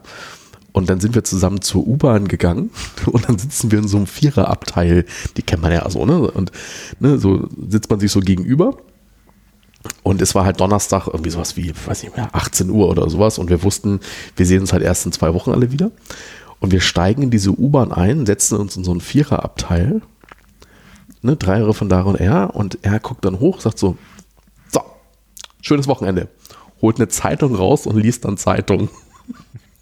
Und dann sind wir zusammen zur U-Bahn gegangen und dann sitzen wir in so einem Viererabteil. Die kennt man ja so, ne? Und ne, so sitzt man sich so gegenüber. Und es war halt Donnerstag irgendwie sowas wie, weiß nicht mehr, 18 Uhr oder sowas. Und wir wussten, wir sehen uns halt erst in zwei Wochen alle wieder. Und wir steigen in diese U-Bahn ein, setzen uns in so einen Viererabteil. Ne, drei Referendare und er. Und er guckt dann hoch, sagt so, schönes Wochenende. Holt eine Zeitung raus und liest dann Zeitung.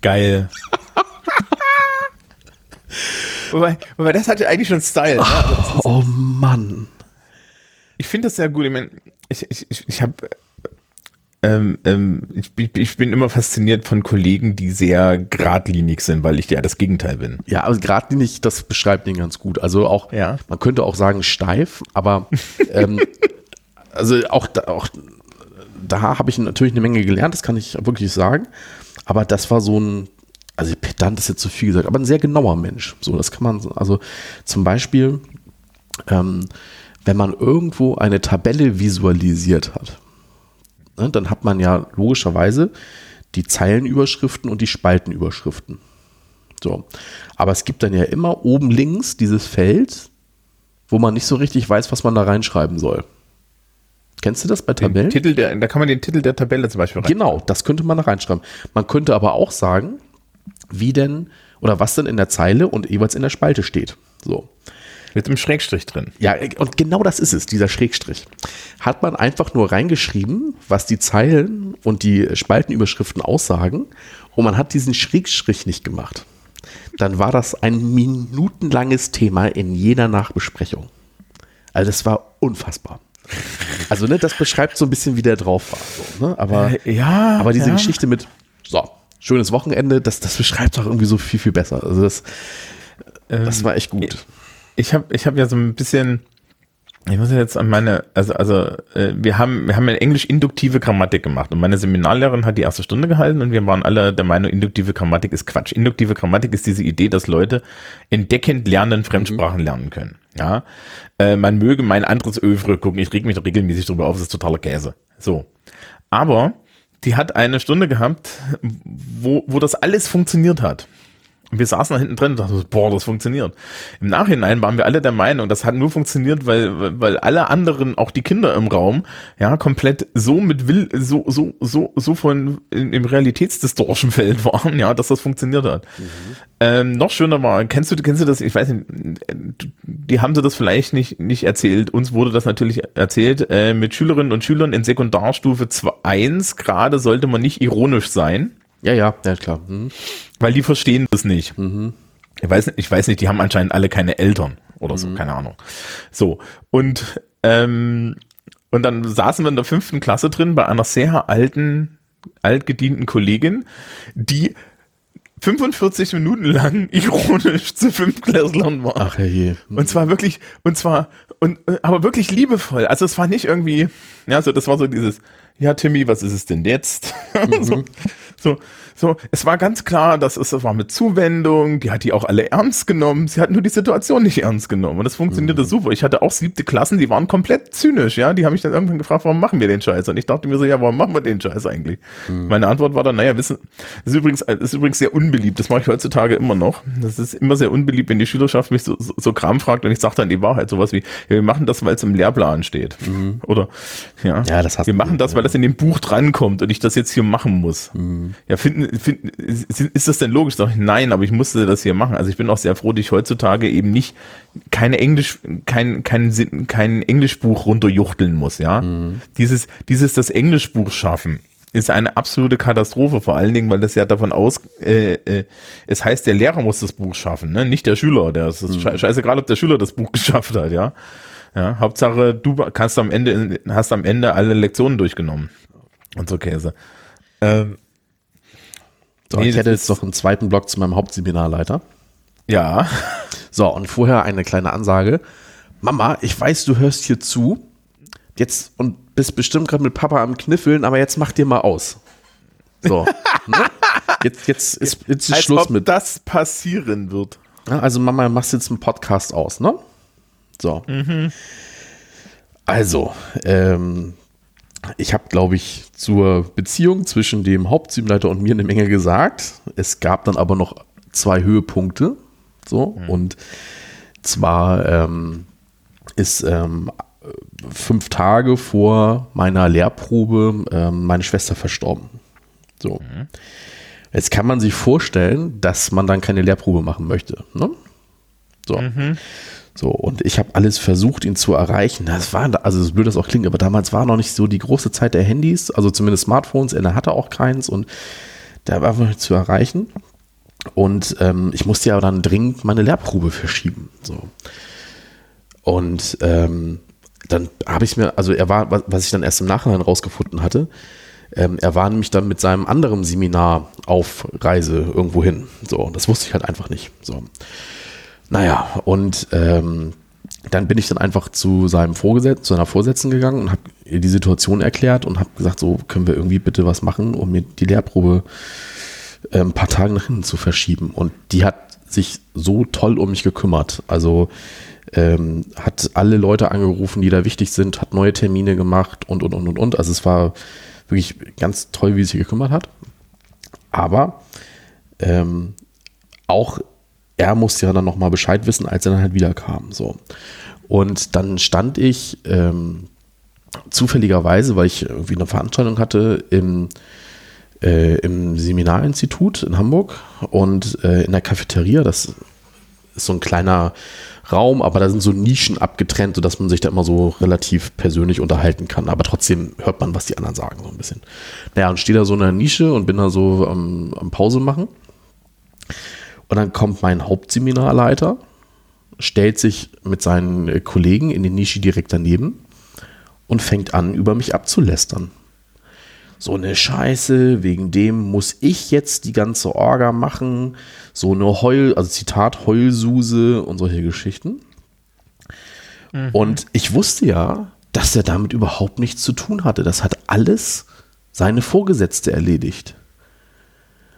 Geil. wobei, wobei, das hat ja eigentlich schon Style. Ne? Also oh, Mann. Ich finde das sehr gut. Ich meine, ich, ich, ich, ich habe ähm, ähm, ich, ich, bin immer fasziniert von Kollegen, die sehr geradlinig sind, weil ich ja das Gegenteil bin. Ja, aber geradlinig, das beschreibt ihn ganz gut. Also auch, ja. man könnte auch sagen steif, aber ähm, also auch, da, auch da habe ich natürlich eine Menge gelernt, das kann ich wirklich sagen. Aber das war so ein, also pedant ist jetzt zu viel gesagt, aber ein sehr genauer Mensch. So, das kann man, also zum Beispiel, ähm, wenn man irgendwo eine Tabelle visualisiert hat, ne, dann hat man ja logischerweise die Zeilenüberschriften und die Spaltenüberschriften. So. Aber es gibt dann ja immer oben links dieses Feld, wo man nicht so richtig weiß, was man da reinschreiben soll. Kennst du das bei Tabellen? Titel der, da kann man den Titel der Tabelle zum Beispiel reinschreiben. Genau, das könnte man da reinschreiben. Man könnte aber auch sagen, wie denn oder was denn in der Zeile und jeweils in der Spalte steht. So. Mit einem Schrägstrich drin. Ja, und genau das ist es, dieser Schrägstrich. Hat man einfach nur reingeschrieben, was die Zeilen und die Spaltenüberschriften aussagen und man hat diesen Schrägstrich nicht gemacht, dann war das ein minutenlanges Thema in jeder Nachbesprechung. Also das war unfassbar. Also ne, das beschreibt so ein bisschen, wie der drauf war. So, ne? Aber, äh, ja, aber diese ja. Geschichte mit, so, schönes Wochenende, das, das beschreibt doch irgendwie so viel, viel besser. Also das, das war echt gut. Ich habe ich hab ja so ein bisschen, ich muss jetzt an meine, also, also äh, wir haben, wir haben eine englisch-induktive Grammatik gemacht und meine Seminarlehrerin hat die erste Stunde gehalten und wir waren alle der Meinung, induktive Grammatik ist Quatsch. Induktive Grammatik ist diese Idee, dass Leute entdeckend lernen, Fremdsprachen mhm. lernen können. Ja, äh, man möge mein anderes Övre gucken, ich reg mich regelmäßig drüber auf, das ist totaler Käse. So. Aber die hat eine Stunde gehabt, wo, wo das alles funktioniert hat. Wir saßen da hinten drin und dachten, boah, das funktioniert. Im Nachhinein waren wir alle der Meinung, das hat nur funktioniert, weil, weil alle anderen, auch die Kinder im Raum, ja, komplett so mit Will, so, so, so, so von im realitätsdistortion Feld waren, ja, dass das funktioniert hat. Mhm. Ähm, noch schöner war, kennst du, kennst du das, ich weiß nicht, die haben dir das vielleicht nicht, nicht erzählt. Uns wurde das natürlich erzählt, äh, mit Schülerinnen und Schülern in Sekundarstufe 1 gerade sollte man nicht ironisch sein. Ja, ja, ja, klar. Mhm. Weil die verstehen das nicht. Mhm. Ich weiß nicht, ich weiß nicht, die haben anscheinend alle keine Eltern oder so, mhm. keine Ahnung. So, und, ähm, und dann saßen wir in der fünften Klasse drin bei einer sehr alten, altgedienten Kollegin, die 45 Minuten lang ironisch zu Fünftklässlern war. Ach je. Und zwar wirklich, und zwar, und, aber wirklich liebevoll. Also es war nicht irgendwie, ja, so, das war so dieses, ja, Timmy, was ist es denn jetzt? Mhm. so, so, so, es war ganz klar, dass es, es war mit Zuwendung, die hat die auch alle ernst genommen, sie hat nur die Situation nicht ernst genommen und das funktionierte mhm. super. Ich hatte auch siebte Klassen, die waren komplett zynisch, ja, die haben mich dann irgendwann gefragt, warum machen wir den Scheiß? Und ich dachte mir so, ja, warum machen wir den Scheiß eigentlich? Mhm. Meine Antwort war dann, naja, wissen, das ist übrigens, das ist übrigens sehr unbeliebt, das mache ich heutzutage immer noch. Das ist immer sehr unbeliebt, wenn die Schülerschaft mich so, so, so Kram fragt und ich sage dann die Wahrheit, sowas wie, ja, wir machen das, weil es im Lehrplan steht. Mhm. Oder, ja, ja das wir machen das, weil das in dem Buch drankommt und ich das jetzt hier machen muss. Mhm. Ja, finden, finden, ist das denn logisch? Sag ich, nein, aber ich musste das hier machen. Also ich bin auch sehr froh, dass ich heutzutage eben nicht keine Englisch, kein, kein, kein Englischbuch runterjuchteln muss, ja. Mhm. Dieses, dieses das Englischbuch schaffen ist eine absolute Katastrophe, vor allen Dingen, weil das ja davon aus, äh, äh, es heißt, der Lehrer muss das Buch schaffen, ne? nicht der Schüler. Der ist mhm. scheißegal, ob der Schüler das Buch geschafft hat, ja. Ja, Hauptsache, du kannst am Ende, hast am Ende alle Lektionen durchgenommen. Und so Käse. Ähm, so, nee, ich hätte jetzt noch einen zweiten Block zu meinem Hauptseminarleiter. Ja. So, und vorher eine kleine Ansage. Mama, ich weiß, du hörst hier zu. Jetzt und bist bestimmt gerade mit Papa am Kniffeln, aber jetzt mach dir mal aus. So. ne? Jetzt, jetzt ist, jetzt ist Als Schluss ob mit. das passieren wird. Also Mama, machst jetzt einen Podcast aus, ne? So. Mhm. Also, ähm, ich habe, glaube ich, zur Beziehung zwischen dem Hauptteamleiter und mir eine Menge gesagt. Es gab dann aber noch zwei Höhepunkte. So, mhm. und zwar ähm, ist ähm, fünf Tage vor meiner Lehrprobe ähm, meine Schwester verstorben. So. Mhm. Jetzt kann man sich vorstellen, dass man dann keine Lehrprobe machen möchte. Ne? So. Mhm. So, und ich habe alles versucht, ihn zu erreichen. Das war, also so blöd das auch klingt, aber damals war noch nicht so die große Zeit der Handys, also zumindest Smartphones, er hatte auch keins und der war einfach nicht zu erreichen. Und ähm, ich musste ja dann dringend meine Lehrprobe verschieben. So. Und ähm, dann habe ich mir, also er war, was ich dann erst im Nachhinein rausgefunden hatte, Ähm, er war nämlich dann mit seinem anderen Seminar auf Reise irgendwo hin. So, das wusste ich halt einfach nicht. So. Naja, und ähm, dann bin ich dann einfach zu seinem Vorgesetzten, zu seiner Vorsitzenden gegangen und habe ihr die Situation erklärt und habe gesagt, so können wir irgendwie bitte was machen, um mir die Lehrprobe äh, ein paar Tage nach hinten zu verschieben. Und die hat sich so toll um mich gekümmert. Also ähm, hat alle Leute angerufen, die da wichtig sind, hat neue Termine gemacht und, und, und, und, und. Also es war wirklich ganz toll, wie sie sich gekümmert hat. Aber ähm, auch er musste ja dann nochmal Bescheid wissen, als er dann halt wieder kam. So. Und dann stand ich ähm, zufälligerweise, weil ich irgendwie eine Veranstaltung hatte, im, äh, im Seminarinstitut in Hamburg und äh, in der Cafeteria, das ist so ein kleiner Raum, aber da sind so Nischen abgetrennt, sodass man sich da immer so relativ persönlich unterhalten kann. Aber trotzdem hört man, was die anderen sagen, so ein bisschen. Naja, und stehe da so in einer Nische und bin da so am, am Pause machen. Und dann kommt mein Hauptseminarleiter, stellt sich mit seinen Kollegen in die Nische direkt daneben und fängt an, über mich abzulästern. So eine Scheiße, wegen dem muss ich jetzt die ganze Orga machen. So eine Heul, also Zitat, Heulsuse und solche Geschichten. Mhm. Und ich wusste ja, dass er damit überhaupt nichts zu tun hatte. Das hat alles seine Vorgesetzte erledigt.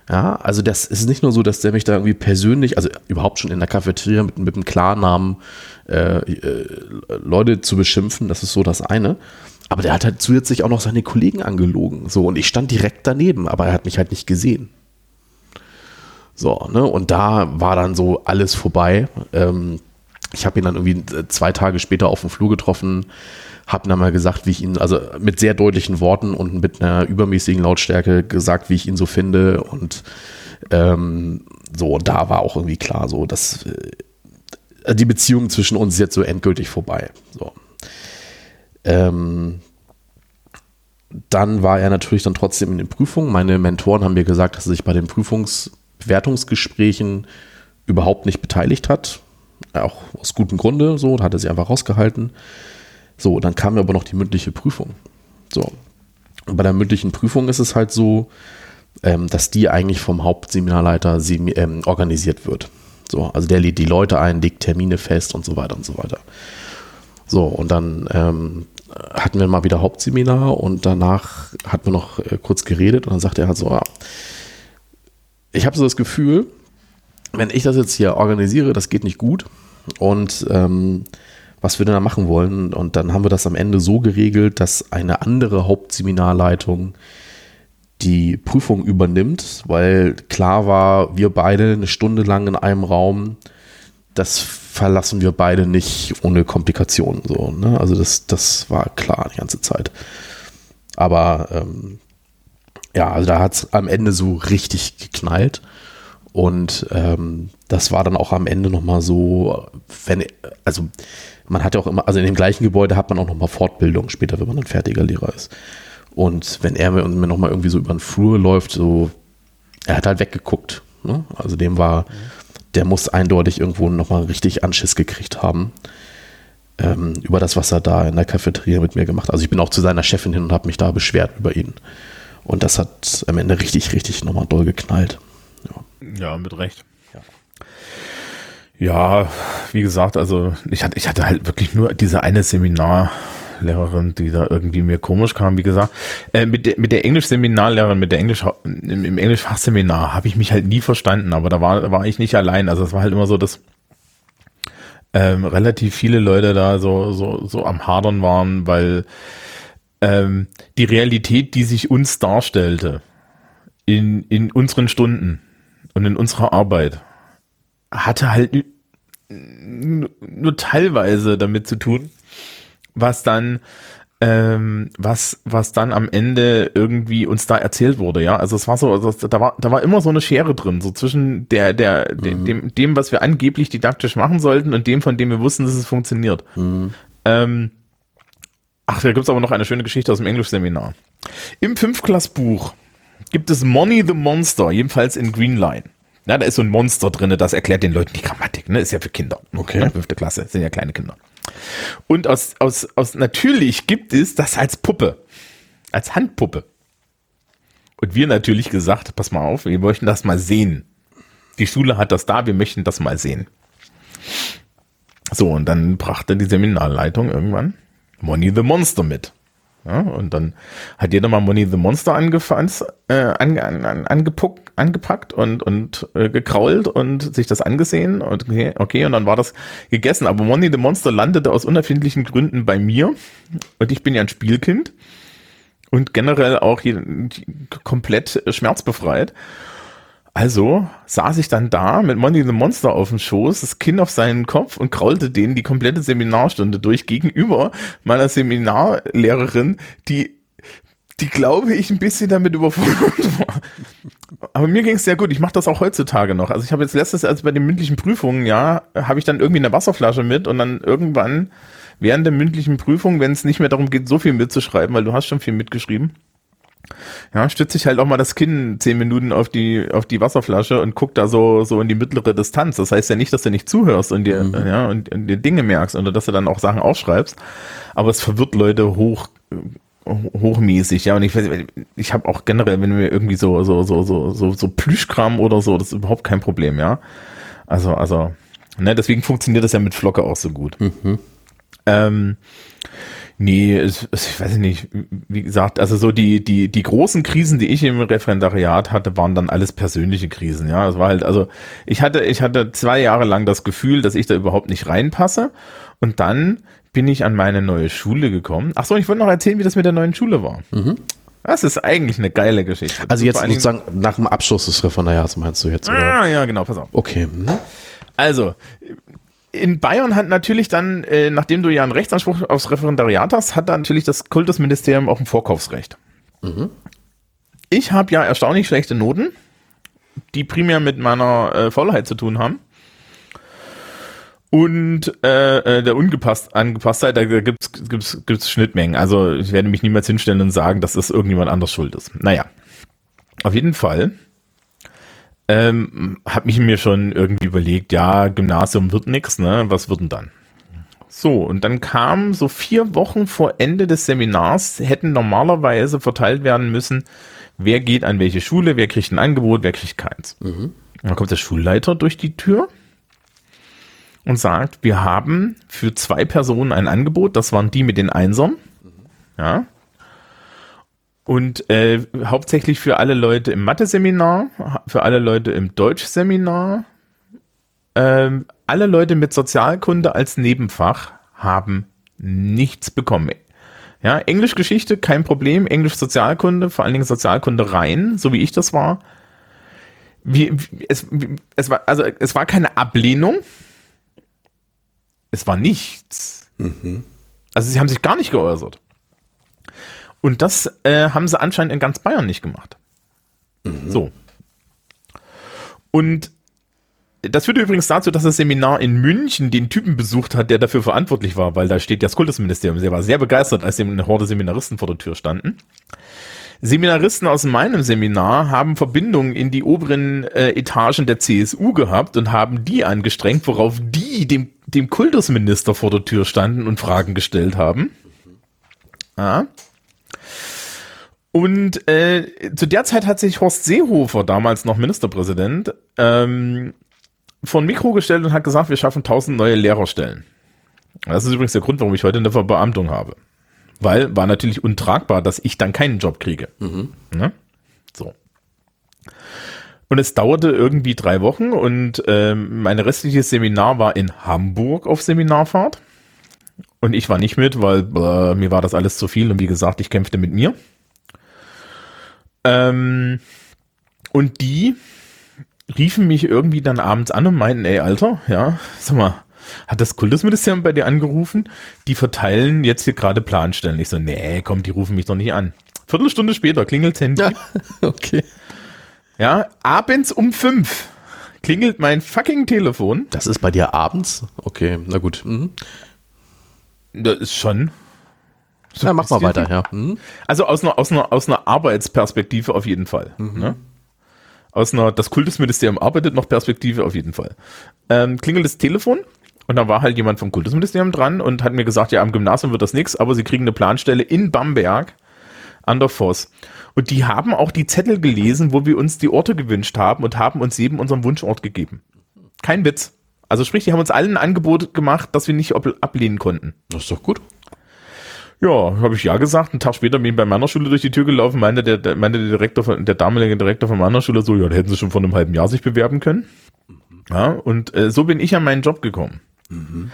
Ja, also das ist nicht nur so, dass der mich da irgendwie persönlich, also überhaupt schon in der Cafeteria mit, mit einem Klarnamen äh, äh, Leute zu beschimpfen, das ist so das eine. Aber der hat halt zusätzlich auch noch seine Kollegen angelogen. So, und ich stand direkt daneben, aber er hat mich halt nicht gesehen. So, ne, und da war dann so alles vorbei. Ähm, ich habe ihn dann irgendwie zwei Tage später auf dem Flur getroffen habe dann mal gesagt, wie ich ihn, also mit sehr deutlichen Worten und mit einer übermäßigen Lautstärke gesagt, wie ich ihn so finde und ähm, so, da war auch irgendwie klar, so, dass äh, die Beziehung zwischen uns ist jetzt so endgültig vorbei. So. Ähm, dann war er natürlich dann trotzdem in den Prüfungen. Meine Mentoren haben mir gesagt, dass er sich bei den Prüfungsbewertungsgesprächen überhaupt nicht beteiligt hat. Auch aus gutem Grunde, so, hat er sich einfach rausgehalten. So, dann kam aber noch die mündliche Prüfung. So. Und bei der mündlichen Prüfung ist es halt so, ähm, dass die eigentlich vom Hauptseminarleiter ähm, organisiert wird. So, also der lädt die Leute ein, legt Termine fest und so weiter und so weiter. So, und dann ähm, hatten wir mal wieder Hauptseminar und danach hatten wir noch äh, kurz geredet und dann sagte er halt so, ja, ich habe so das Gefühl, wenn ich das jetzt hier organisiere, das geht nicht gut und ähm, was wir denn da machen wollen. Und dann haben wir das am Ende so geregelt, dass eine andere Hauptseminarleitung die Prüfung übernimmt, weil klar war, wir beide eine Stunde lang in einem Raum, das verlassen wir beide nicht ohne Komplikationen. So, ne? Also das, das war klar die ganze Zeit. Aber ähm, ja, also da hat es am Ende so richtig geknallt. Und ähm, das war dann auch am Ende nochmal so, wenn, also man hat ja auch immer, also in dem gleichen Gebäude hat man auch nochmal Fortbildung später, wenn man ein fertiger Lehrer ist. Und wenn er mir, mir nochmal irgendwie so über den Flur läuft, so, er hat halt weggeguckt. Ne? Also dem war, der muss eindeutig irgendwo nochmal richtig Anschiss gekriegt haben. Ähm, über das, was er da in der Cafeteria mit mir gemacht hat. Also ich bin auch zu seiner Chefin hin und habe mich da beschwert über ihn. Und das hat am Ende richtig, richtig nochmal doll geknallt. Ja, ja mit Recht. Ja, wie gesagt, also ich hatte, ich hatte halt wirklich nur diese eine Seminarlehrerin, die da irgendwie mir komisch kam, wie gesagt. Äh, mit, der, mit der Englisch-Seminarlehrerin, mit der Englisch, im, im Englisch-Fachseminar habe ich mich halt nie verstanden, aber da war, war ich nicht allein. Also es war halt immer so, dass ähm, relativ viele Leute da so, so, so am Hadern waren, weil ähm, die Realität, die sich uns darstellte in, in unseren Stunden und in unserer Arbeit, hatte halt nur teilweise damit zu tun, was dann ähm, was was dann am Ende irgendwie uns da erzählt wurde, ja. Also es war so, also da war da war immer so eine Schere drin, so zwischen der der mhm. dem dem was wir angeblich didaktisch machen sollten und dem von dem wir wussten, dass es funktioniert. Mhm. Ähm, ach, da gibt's aber noch eine schöne Geschichte aus dem Englischseminar. Im Fünfklassbuch gibt es Money the Monster, jedenfalls in Greenline. Na, da ist so ein Monster drin, das erklärt den Leuten die Grammatik, ne? Ist ja für Kinder. Okay. Ja, fünfte Klasse, sind ja kleine Kinder. Und aus, aus, aus, natürlich gibt es das als Puppe. Als Handpuppe. Und wir natürlich gesagt, pass mal auf, wir möchten das mal sehen. Die Schule hat das da, wir möchten das mal sehen. So, und dann brachte die Seminarleitung irgendwann Money the Monster mit. Ja, und dann hat jeder mal Money the Monster äh, ange, an, angepuckt, angepackt und, und äh, gekrault und sich das angesehen. Und okay, okay, und dann war das gegessen. Aber Money the Monster landete aus unerfindlichen Gründen bei mir. Und ich bin ja ein Spielkind und generell auch hier, komplett schmerzbefreit. Also saß ich dann da mit Monty the Monster auf dem Schoß, das Kind auf seinen Kopf und kraulte denen die komplette Seminarstunde durch gegenüber meiner Seminarlehrerin, die, die glaube ich ein bisschen damit überfordert war. Aber mir ging es sehr gut. Ich mache das auch heutzutage noch. Also ich habe jetzt letztes, also bei den mündlichen Prüfungen, ja, habe ich dann irgendwie eine Wasserflasche mit und dann irgendwann während der mündlichen Prüfung, wenn es nicht mehr darum geht, so viel mitzuschreiben, weil du hast schon viel mitgeschrieben, ja, stütze ich halt auch mal das Kinn zehn Minuten auf die, auf die Wasserflasche und guck da so, so in die mittlere Distanz. Das heißt ja nicht, dass du nicht zuhörst und dir, mhm. ja, und, und dir Dinge merkst oder dass du dann auch Sachen aufschreibst. Aber es verwirrt Leute hoch, hochmäßig, ja. Und ich, ich habe auch generell, wenn wir irgendwie so, so, so, so, so, so Plüschkram oder so, das ist überhaupt kein Problem, ja. Also, also, ne, deswegen funktioniert das ja mit Flocke auch so gut. Mhm. Ähm, Nee, es, es, ich weiß nicht, wie gesagt, also so die, die, die großen Krisen, die ich im Referendariat hatte, waren dann alles persönliche Krisen, ja. Es war halt, also ich hatte, ich hatte zwei Jahre lang das Gefühl, dass ich da überhaupt nicht reinpasse. Und dann bin ich an meine neue Schule gekommen. Ach so, ich wollte noch erzählen, wie das mit der neuen Schule war. Mhm. Das ist eigentlich eine geile Geschichte. Also jetzt sozusagen nach dem Abschluss des Referendariats meinst du jetzt, oder? Ah, ja, genau, pass auf. Okay. Mhm. Also, in Bayern hat natürlich dann, äh, nachdem du ja einen Rechtsanspruch aufs Referendariat hast, hat dann natürlich das Kultusministerium auch ein Vorkaufsrecht. Mhm. Ich habe ja erstaunlich schlechte Noten, die primär mit meiner äh, Faulheit zu tun haben. Und äh, äh der ungepasst, Angepasstheit, da gibt's gibt's, gibt's Schnittmengen. Also ich werde mich niemals hinstellen und sagen, dass das irgendjemand anders schuld ist. Naja, auf jeden Fall ähm, habe mich mir schon irgendwie überlegt, ja, Gymnasium wird nix, ne? Was wird denn dann? So, und dann kam so vier Wochen vor Ende des Seminars, hätten normalerweise verteilt werden müssen, wer geht an welche Schule, wer kriegt ein Angebot, wer kriegt keins. Mhm. Dann kommt der Schulleiter durch die Tür und sagt, wir haben für zwei Personen ein Angebot, das waren die mit den Einsern. Ja, und äh, hauptsächlich für alle Leute im Mathe-Seminar, für alle Leute im Deutsch-Seminar, ähm, alle Leute mit Sozialkunde als Nebenfach haben nichts bekommen. Ja, Englischgeschichte kein Problem, Englisch Sozialkunde, vor allen Dingen Sozialkunde rein, so wie ich das war. Wie, es, es war also es war keine Ablehnung, es war nichts. Mhm. Also sie haben sich gar nicht geäußert. Und das äh, haben sie anscheinend in ganz Bayern nicht gemacht. Mhm. So. Und das führte übrigens dazu, dass das Seminar in München den Typen besucht hat, der dafür verantwortlich war, weil da steht das Kultusministerium. Sie war sehr begeistert, als eine Horde Seminaristen vor der Tür standen. Seminaristen aus meinem Seminar haben Verbindungen in die oberen äh, Etagen der CSU gehabt und haben die angestrengt, worauf die dem, dem Kultusminister vor der Tür standen und Fragen gestellt haben. Ja. Und äh, zu der Zeit hat sich Horst Seehofer, damals noch Ministerpräsident, ähm, vor ein Mikro gestellt und hat gesagt, wir schaffen 1000 neue Lehrerstellen. Das ist übrigens der Grund, warum ich heute eine Verbeamtung habe. Weil war natürlich untragbar, dass ich dann keinen Job kriege. Mhm. Ne? So. Und es dauerte irgendwie drei Wochen und ähm, mein restliches Seminar war in Hamburg auf Seminarfahrt. Und ich war nicht mit, weil äh, mir war das alles zu viel und wie gesagt, ich kämpfte mit mir. Ähm, und die riefen mich irgendwie dann abends an und meinten, ey, Alter, ja, sag mal, hat das Kultusministerium bei dir angerufen? Die verteilen jetzt hier gerade Planstellen. Ich so, nee, komm, die rufen mich doch nicht an. Viertelstunde später klingelt Handy. Ja, okay. Ja, abends um fünf klingelt mein fucking Telefon. Das ist bei dir abends? Okay, na gut. Mhm. Das ist schon. So ja, mach mal weiter, ja. Mhm. Also aus einer, aus, einer, aus einer Arbeitsperspektive auf jeden Fall. Mhm. Ne? Aus einer, das Kultusministerium arbeitet noch Perspektive auf jeden Fall. Ähm, klingelt das Telefon und da war halt jemand vom Kultusministerium dran und hat mir gesagt, ja, am Gymnasium wird das nichts, aber sie kriegen eine Planstelle in Bamberg an der Voss. Und die haben auch die Zettel gelesen, wo wir uns die Orte gewünscht haben und haben uns jedem unseren Wunschort gegeben. Kein Witz. Also sprich, die haben uns allen ein Angebot gemacht, das wir nicht ablehnen konnten. Das ist doch gut. Ja, habe ich ja gesagt. Einen Tag später bin ich bei meiner Schule durch die Tür gelaufen, meinte der, der, meinte der Direktor von, der damalige Direktor von meiner Schule so, ja, da hätten sie schon vor einem halben Jahr sich bewerben können. Ja, und äh, so bin ich an meinen Job gekommen. Mhm.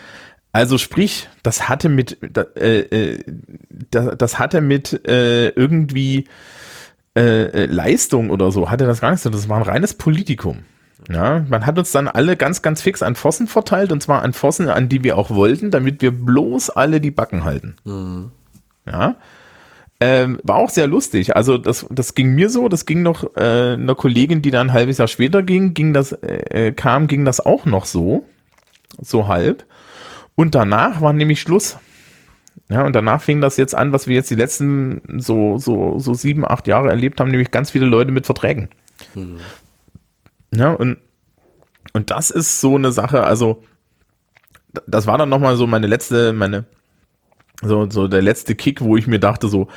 Also sprich, das hatte mit, äh, äh, das, das hatte mit äh, irgendwie äh, äh, Leistung oder so, hatte das gar nichts. Das war ein reines Politikum. Ja, man hat uns dann alle ganz, ganz fix an Pfosten verteilt und zwar an Pfosten, an die wir auch wollten, damit wir bloß alle die Backen halten. Mhm. Ja. Ähm, war auch sehr lustig. Also das, das ging mir so, das ging noch äh, einer Kollegin, die dann ein halbes Jahr später ging, ging das, äh, kam, ging das auch noch so. So halb. Und danach war nämlich Schluss. Ja, und danach fing das jetzt an, was wir jetzt die letzten so, so, so sieben, acht Jahre erlebt haben, nämlich ganz viele Leute mit Verträgen. Mhm. Ja, und, und das ist so eine Sache, also das war dann nochmal so meine letzte, meine, so, so der letzte Kick, wo ich mir dachte, so,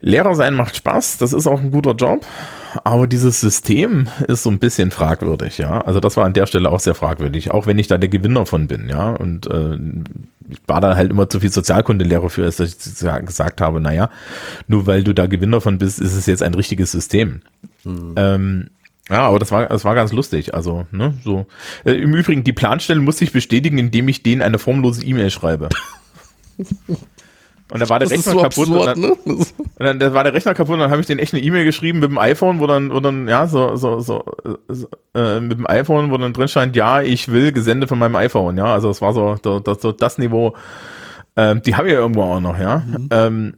Lehrer sein macht Spaß, das ist auch ein guter Job, aber dieses System ist so ein bisschen fragwürdig, ja. Also das war an der Stelle auch sehr fragwürdig, auch wenn ich da der Gewinner von bin, ja. Und äh, ich war da halt immer zu viel Sozialkundelehrer für, dass ich gesagt habe, naja, nur weil du da Gewinner von bist, ist es jetzt ein richtiges System. Mhm. Ähm, ja, aber das war, das war ganz lustig. Also, ne, so. Äh, Im Übrigen, die Planstellen muss ich bestätigen, indem ich denen eine formlose E-Mail schreibe. Und da war der das Rechner so kaputt. Absurd, und, dann, ne? und dann da war der Rechner kaputt und dann habe ich den echt eine E-Mail geschrieben mit dem iPhone, wo dann, wo dann, ja, so, so, so, so äh, mit dem iPhone, wo dann drin stand, ja, ich will Gesende von meinem iPhone, ja. Also es war so, so, so das Niveau. Ähm, die habe ich ja irgendwo auch noch, ja. Mhm. Ähm,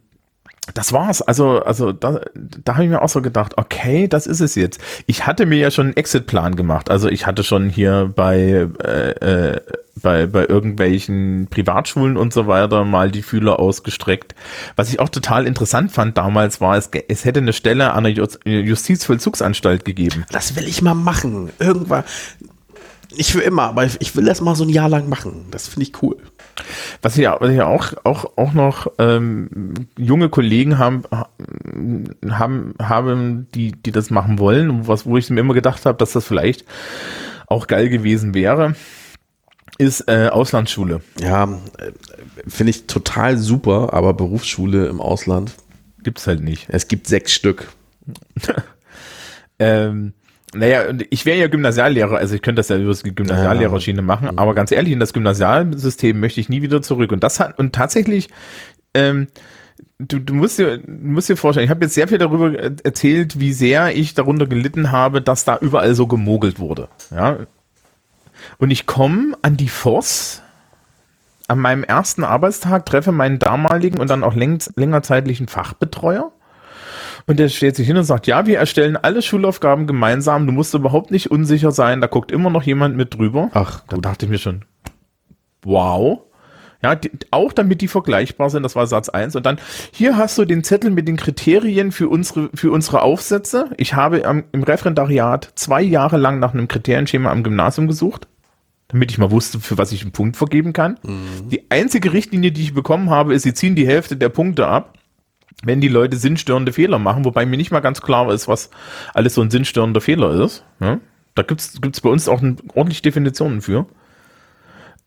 das war's. Also, also da, da habe ich mir auch so gedacht, okay, das ist es jetzt. Ich hatte mir ja schon einen Exit-Plan gemacht. Also ich hatte schon hier bei, äh, äh, bei, bei irgendwelchen Privatschulen und so weiter mal die Fühler ausgestreckt. Was ich auch total interessant fand damals war, es, es hätte eine Stelle an der Justizvollzugsanstalt gegeben. Das will ich mal machen. Irgendwann. Nicht für immer, aber ich will das mal so ein Jahr lang machen. Das finde ich cool. Was ja, was ja auch, auch, auch noch ähm, junge Kollegen haben, haben, haben, die, die das machen wollen, was, wo ich mir immer gedacht habe, dass das vielleicht auch geil gewesen wäre, ist äh, Auslandsschule. Ja, äh, finde ich total super, aber Berufsschule im Ausland gibt's halt nicht. Es gibt sechs Stück. ähm, naja, ich wäre ja Gymnasiallehrer, also ich könnte das ja über die Gymnasiallehrerschiene machen, mhm. aber ganz ehrlich, in das Gymnasialsystem möchte ich nie wieder zurück. Und das hat, und tatsächlich, ähm, du, du musst dir, du musst dir vorstellen, ich habe jetzt sehr viel darüber erzählt, wie sehr ich darunter gelitten habe, dass da überall so gemogelt wurde. Ja. Und ich komme an die Voss an meinem ersten Arbeitstag, treffe meinen damaligen und dann auch längerzeitlichen Fachbetreuer und der stellt sich hin und sagt, ja, wir erstellen alle Schulaufgaben gemeinsam, du musst überhaupt nicht unsicher sein, da guckt immer noch jemand mit drüber. Ach, gut. da dachte ich mir schon, wow. Ja, die, auch damit die vergleichbar sind, das war Satz eins Und dann, hier hast du den Zettel mit den Kriterien für unsere, für unsere Aufsätze. Ich habe am, im Referendariat zwei Jahre lang nach einem Kriterienschema am Gymnasium gesucht, damit ich mal wusste, für was ich einen Punkt vergeben kann. Mhm. Die einzige Richtlinie, die ich bekommen habe, ist, sie ziehen die Hälfte der Punkte ab wenn die Leute sinnstörende Fehler machen, wobei mir nicht mal ganz klar ist, was alles so ein sinnstörender Fehler ist. Ja? Da gibt's gibt's bei uns auch ordentlich Definitionen für.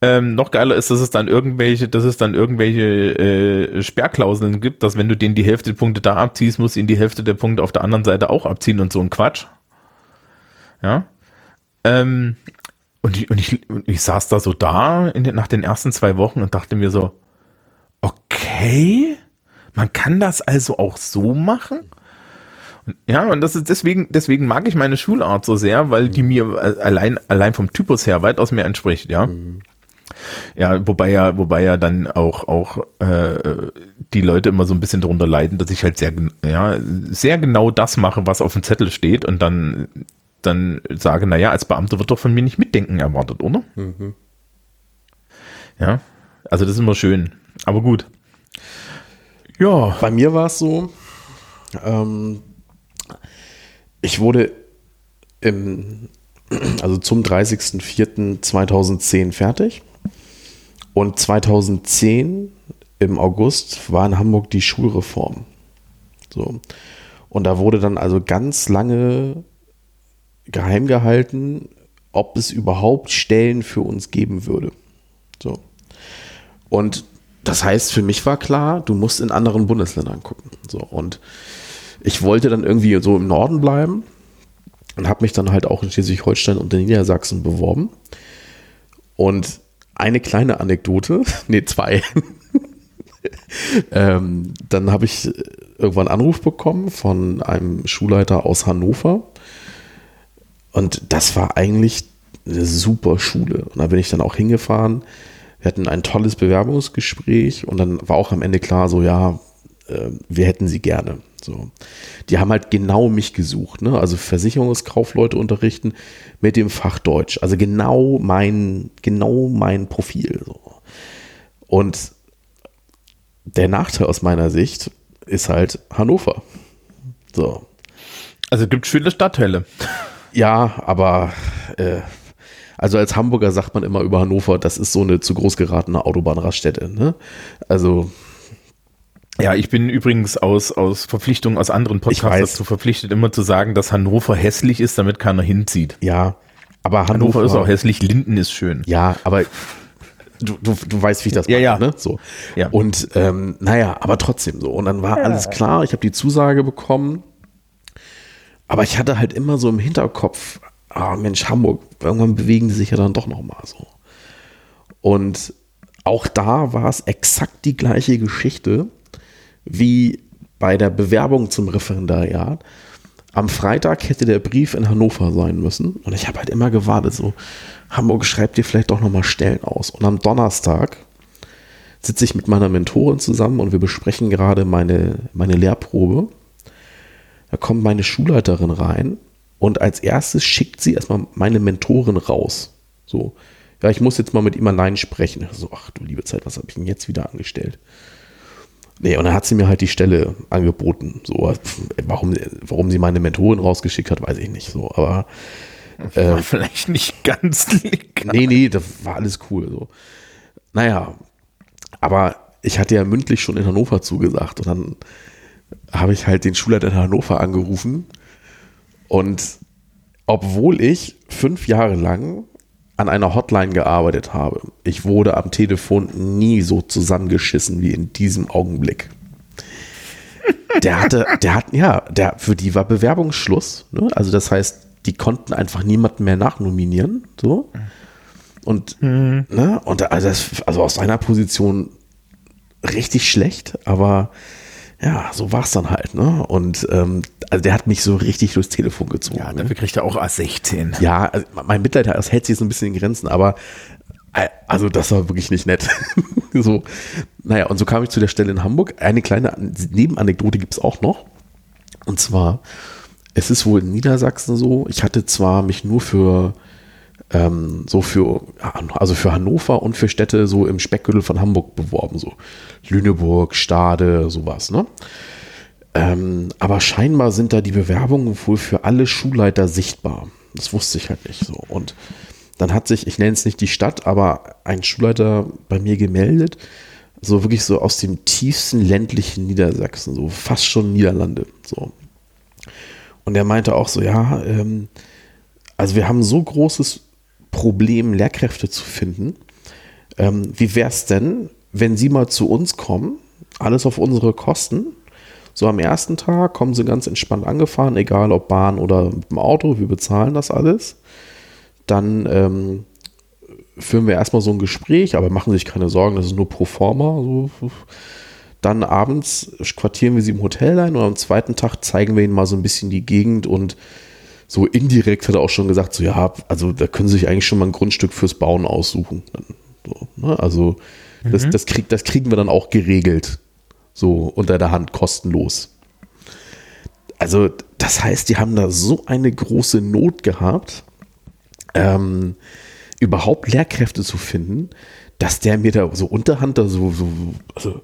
Ähm, noch geiler ist, dass es dann irgendwelche, dass es dann irgendwelche äh, Sperrklauseln gibt, dass wenn du denen die Hälfte der Punkte da abziehst, musst du ihnen die Hälfte der Punkte auf der anderen Seite auch abziehen und so ein Quatsch. Ja. Ähm, und ich, und ich, und ich saß da so da in den, nach den ersten zwei Wochen und dachte mir so, okay, man kann das also auch so machen? Ja, und das ist deswegen, deswegen mag ich meine Schulart so sehr, weil die mir allein, allein vom Typus her weitaus mehr entspricht, ja. Mhm. Ja, wobei ja, wobei ja dann auch, auch äh, die Leute immer so ein bisschen darunter leiden, dass ich halt sehr, ja, sehr genau das mache, was auf dem Zettel steht und dann, dann sage, naja, als Beamter wird doch von mir nicht mitdenken erwartet, oder? Mhm. Ja, also das ist immer schön. Aber gut. Ja. Bei mir war es so, ähm, ich wurde im, also zum 30.04.2010 fertig und 2010 im August war in Hamburg die Schulreform. So. Und da wurde dann also ganz lange geheim gehalten, ob es überhaupt Stellen für uns geben würde. So. Und das heißt, für mich war klar, du musst in anderen Bundesländern gucken. So. Und ich wollte dann irgendwie so im Norden bleiben und habe mich dann halt auch in Schleswig-Holstein und in Niedersachsen beworben. Und eine kleine Anekdote, nee, zwei. ähm, dann habe ich irgendwann einen Anruf bekommen von einem Schulleiter aus Hannover. Und das war eigentlich eine super Schule. Und da bin ich dann auch hingefahren. Wir hatten ein tolles Bewerbungsgespräch und dann war auch am Ende klar, so ja, äh, wir hätten sie gerne. So. Die haben halt genau mich gesucht, ne? Also Versicherungskaufleute unterrichten mit dem Fach Deutsch. Also genau mein, genau mein Profil. So. Und der Nachteil aus meiner Sicht ist halt Hannover. So. Also gibt viele Stadtteile. Ja, aber äh, also als Hamburger sagt man immer über Hannover, das ist so eine zu groß geratene Autobahnraststätte. Ne? Also ja, ich bin übrigens aus, aus Verpflichtungen aus anderen Podcasts dazu verpflichtet, immer zu sagen, dass Hannover hässlich ist, damit keiner hinzieht. Ja, aber Hannover, Hannover ist auch hässlich, Linden ist schön. Ja, aber du, du, du weißt, wie ich das mache, ja, ja. ne? So. Ja. Und ähm, naja, aber trotzdem so. Und dann war ja. alles klar, ich habe die Zusage bekommen. Aber ich hatte halt immer so im Hinterkopf, ah Mensch, Hamburg, irgendwann bewegen die sich ja dann doch nochmal so. Und auch da war es exakt die gleiche Geschichte wie bei der Bewerbung zum Referendariat. Am Freitag hätte der Brief in Hannover sein müssen und ich habe halt immer gewartet, so Hamburg schreibt dir vielleicht doch nochmal Stellen aus. Und am Donnerstag sitze ich mit meiner Mentorin zusammen und wir besprechen gerade meine, meine Lehrprobe. Da kommt meine Schulleiterin rein und als erstes schickt sie erstmal meine Mentorin raus. So, ja, ich muss jetzt mal mit ihm allein sprechen. So, ach du liebe Zeit, was habe ich denn jetzt wieder angestellt? Nee, und dann hat sie mir halt die Stelle angeboten. So, warum, warum sie meine Mentorin rausgeschickt hat, weiß ich nicht. So, aber äh, war vielleicht nicht ganz legal. Nee, nee, das war alles cool. So. Naja, aber ich hatte ja mündlich schon in Hannover zugesagt und dann habe ich halt den Schulleiter in Hannover angerufen und obwohl ich fünf Jahre lang an einer Hotline gearbeitet habe. Ich wurde am Telefon nie so zusammengeschissen wie in diesem Augenblick. Der hatte, der hat, ja, der, für die war Bewerbungsschluss. Ne? Also das heißt, die konnten einfach niemanden mehr nachnominieren. So. Und, mhm. ne? Und also, das, also aus seiner Position richtig schlecht, aber ja, so war es dann halt, ne? Und ähm, also der hat mich so richtig durchs Telefon gezogen. Ja, dafür kriegt er auch A16. Ja, also mein Mitleid, das hält sich so ein bisschen in Grenzen, aber äh, also das war wirklich nicht nett. so, naja, und so kam ich zu der Stelle in Hamburg. Eine kleine Nebenanekdote gibt es auch noch. Und zwar, es ist wohl in Niedersachsen so, ich hatte zwar mich nur für ähm, so für, also für Hannover und für Städte so im Speckgürtel von Hamburg beworben, so Lüneburg, Stade, sowas, ne? Ähm, aber scheinbar sind da die Bewerbungen wohl für alle Schulleiter sichtbar. Das wusste ich halt nicht so. Und dann hat sich, ich nenne es nicht die Stadt, aber ein Schulleiter bei mir gemeldet, so wirklich so aus dem tiefsten ländlichen Niedersachsen, so fast schon Niederlande, so. Und er meinte auch so, ja, ähm, also wir haben so großes Problem, Lehrkräfte zu finden. Ähm, wie wäre es denn, wenn Sie mal zu uns kommen, alles auf unsere Kosten? So am ersten Tag kommen Sie ganz entspannt angefahren, egal ob Bahn oder mit dem Auto, wir bezahlen das alles. Dann ähm, führen wir erstmal so ein Gespräch, aber machen Sie sich keine Sorgen, das ist nur pro forma. So. Dann abends quartieren wir Sie im Hotel ein und am zweiten Tag zeigen wir Ihnen mal so ein bisschen die Gegend und so indirekt hat er auch schon gesagt, so ja, also da können Sie sich eigentlich schon mal ein Grundstück fürs Bauen aussuchen. So, ne? Also das, mhm. das, krieg, das kriegen wir dann auch geregelt. So unter der Hand kostenlos. Also das heißt, die haben da so eine große Not gehabt, ähm, überhaupt Lehrkräfte zu finden, dass der mir da so unterhand da so, so also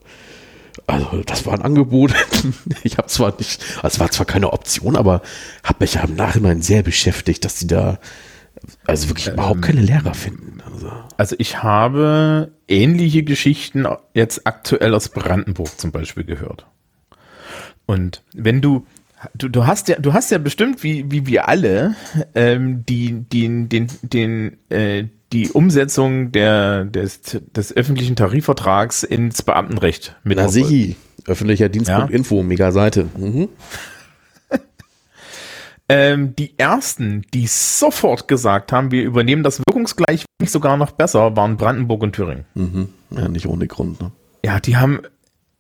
also das war ein Angebot. ich habe zwar nicht, also es war zwar keine Option, aber habe mich ja im Nachhinein sehr beschäftigt, dass sie da also wirklich ähm, überhaupt keine Lehrer finden. Also. also ich habe ähnliche Geschichten jetzt aktuell aus Brandenburg zum Beispiel gehört. Und wenn du, du, du hast ja, du hast ja bestimmt, wie, wie wir alle, ähm, die, die, den, den, äh, die Umsetzung der, des, des öffentlichen Tarifvertrags ins Beamtenrecht mit. Na sichi, öffentlicher Dienst.info, ja? mega Seite. Mhm. ähm, die ersten, die sofort gesagt haben, wir übernehmen das wirkungsgleich, sogar noch besser, waren Brandenburg und Thüringen. Mhm. Ja, nicht ohne Grund, ne? Ja, die haben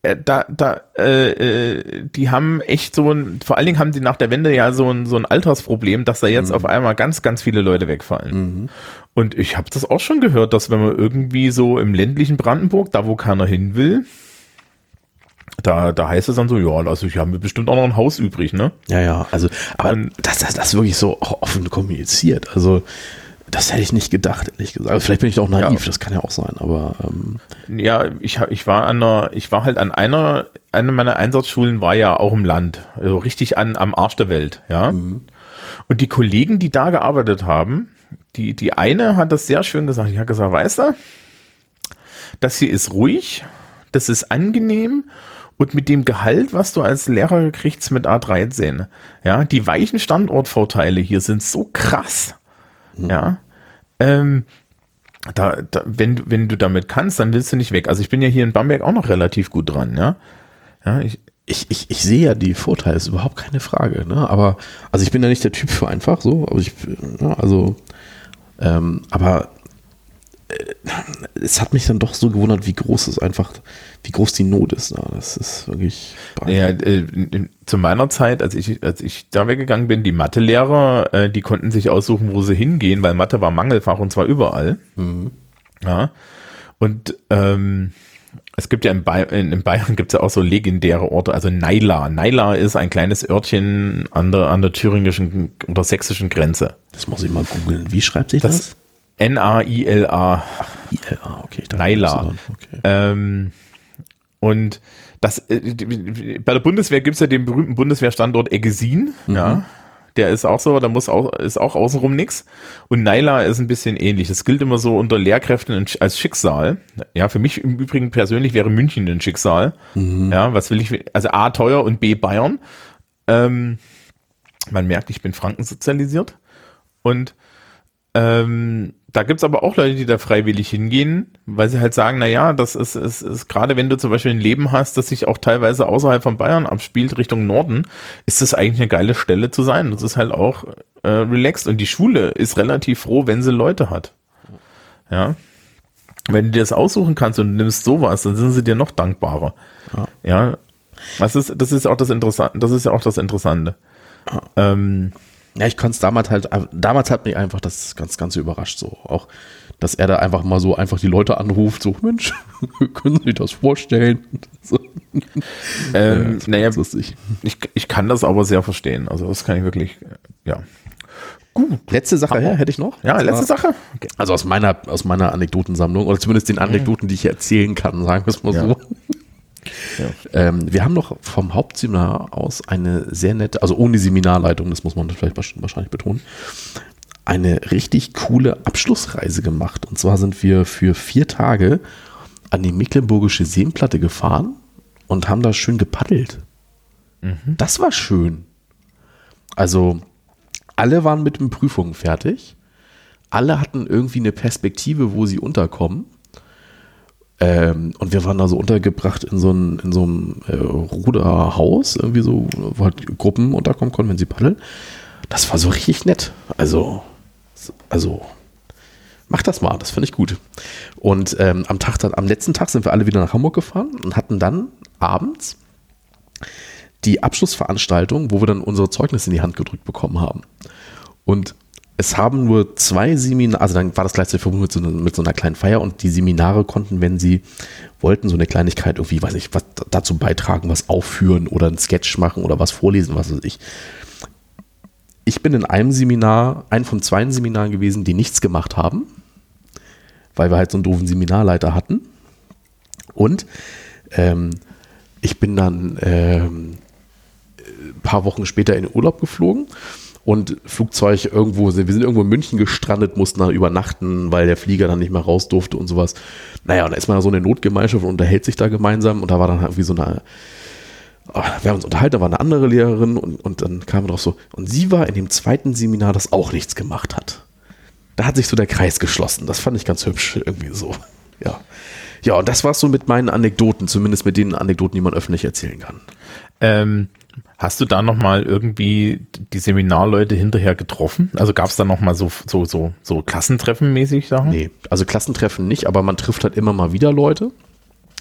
da, da, äh, äh, die haben echt so ein, vor allen Dingen haben die nach der Wende ja so ein, so ein Altersproblem, dass da jetzt mhm. auf einmal ganz, ganz viele Leute wegfallen. Mhm. Und ich habe das auch schon gehört, dass wenn man irgendwie so im ländlichen Brandenburg, da wo keiner hin will, da, da heißt es dann so, ja, also ich habe bestimmt auch noch ein Haus übrig, ne? Ja, ja, also, aber Und, das, das, das wirklich so offen kommuniziert. Also, das hätte ich nicht gedacht, ehrlich gesagt. Also vielleicht bin ich auch naiv, ja. das kann ja auch sein, aber ähm. ja, ich, ich war an einer, ich war halt an einer, eine meiner Einsatzschulen war ja auch im Land, also richtig an am Arsch der Welt, ja. Mhm. Und die Kollegen, die da gearbeitet haben, die die eine hat das sehr schön gesagt. Ich habe gesagt, weißt du, das hier ist ruhig, das ist angenehm und mit dem Gehalt, was du als Lehrer kriegst mit A13, ja, die weichen Standortvorteile hier sind so krass. Mhm. Ja. Ähm, da, da, wenn, wenn du damit kannst, dann willst du nicht weg. Also ich bin ja hier in Bamberg auch noch relativ gut dran, ja. Ja, ich, ich, ich, ich sehe ja die Vorteile, ist überhaupt keine Frage, ne? Aber, also ich bin ja nicht der Typ für einfach so, aber ich, ja, also, ähm, aber es hat mich dann doch so gewundert, wie groß es einfach, wie groß die Not ist. Ne? Das ist wirklich. Ja, äh, zu meiner Zeit, als ich, als ich da weggegangen bin, die Mathelehrer, äh, die konnten sich aussuchen, wo sie hingehen, weil Mathe war Mangelfach und zwar überall. Mhm. Ja. Und ähm, es gibt ja in, ba in, in Bayern gibt es ja auch so legendäre Orte, also Naila. Naila ist ein kleines Örtchen an der, an der thüringischen oder sächsischen Grenze. Das muss ich mal googeln. Wie schreibt sich das? das? N-A-I-L-A. I-L-A, okay. Naila. Okay. Ähm, und das, äh, bei der Bundeswehr gibt es ja den berühmten Bundeswehrstandort Eggesin, mhm. ja. Der ist auch so, da muss auch, ist auch außenrum nix. Und Naila ist ein bisschen ähnlich. Das gilt immer so unter Lehrkräften als Schicksal. Ja, für mich im Übrigen persönlich wäre München ein Schicksal. Mhm. Ja, was will ich, also A, teuer und B, Bayern. Ähm, man merkt, ich bin Franken sozialisiert. Und ähm, da gibt's aber auch Leute, die da freiwillig hingehen, weil sie halt sagen, na ja, das ist, ist, ist gerade wenn du zum Beispiel ein Leben hast, das sich auch teilweise außerhalb von Bayern abspielt, Richtung Norden, ist das eigentlich eine geile Stelle zu sein. Das ist halt auch äh, relaxed und die Schule ist relativ froh, wenn sie Leute hat. Ja. Wenn du dir das aussuchen kannst und nimmst sowas, dann sind sie dir noch dankbarer. Ja. ja. Das ist, das ist auch das Interessante, das ist ja auch das Interessante. Ja. Ähm, ja, ich konnte es damals halt, damals hat mich einfach das ganz, ganz überrascht so. Auch, dass er da einfach mal so einfach die Leute anruft, so, Mensch, können Sie sich das vorstellen? So. Ähm, ja, naja, lustig. Ich, ich kann das aber sehr verstehen. Also das kann ich wirklich, ja. Gut. Letzte Sache her, hätte ich noch. Ja, letzte Sache. Okay. Also aus meiner, aus meiner Anekdotensammlung, oder zumindest den Anekdoten, die ich erzählen kann, sagen wir es mal ja. so. Ähm, wir haben noch vom Hauptseminar aus eine sehr nette, also ohne Seminarleitung, das muss man vielleicht wahrscheinlich betonen, eine richtig coole Abschlussreise gemacht. Und zwar sind wir für vier Tage an die Mecklenburgische Seenplatte gefahren und haben da schön gepaddelt. Mhm. Das war schön. Also alle waren mit den Prüfungen fertig. Alle hatten irgendwie eine Perspektive, wo sie unterkommen. Ähm, und wir waren da so untergebracht in so, ein, in so einem äh, Ruderhaus, irgendwie so, wo halt Gruppen unterkommen konnten, wenn sie paddeln. Das war so richtig nett. Also, also, mach das mal, das finde ich gut. Und ähm, am, Tag, am letzten Tag sind wir alle wieder nach Hamburg gefahren und hatten dann abends die Abschlussveranstaltung, wo wir dann unsere Zeugnisse in die Hand gedrückt bekommen haben. Und es haben nur zwei Seminare, also dann war das gleichzeitig verbunden mit so, mit so, einer kleinen Feier und die Seminare konnten, wenn sie wollten, so eine Kleinigkeit irgendwie, weiß ich, was dazu beitragen, was aufführen oder ein Sketch machen oder was vorlesen, was weiß ich. Ich bin in einem Seminar, ein von zwei Seminaren gewesen, die nichts gemacht haben, weil wir halt so einen doofen Seminarleiter hatten. Und ähm, ich bin dann ähm, ein paar Wochen später in den Urlaub geflogen und Flugzeug irgendwo, wir sind irgendwo in München gestrandet, mussten da übernachten, weil der Flieger dann nicht mehr raus durfte und sowas. Naja, und da ist man so eine Notgemeinschaft und unterhält sich da gemeinsam und da war dann irgendwie so eine oh, wir haben uns unterhalten, da war eine andere Lehrerin und, und dann kam drauf so, und sie war in dem zweiten Seminar, das auch nichts gemacht hat. Da hat sich so der Kreis geschlossen. Das fand ich ganz hübsch irgendwie so. Ja. Ja, und das war so mit meinen Anekdoten, zumindest mit den Anekdoten, die man öffentlich erzählen kann. Ähm, hast du da nochmal irgendwie die Seminarleute hinterher getroffen? Also gab es da nochmal so, so, so, so Klassentreffen mäßig Sachen? Nee, also Klassentreffen nicht, aber man trifft halt immer mal wieder Leute.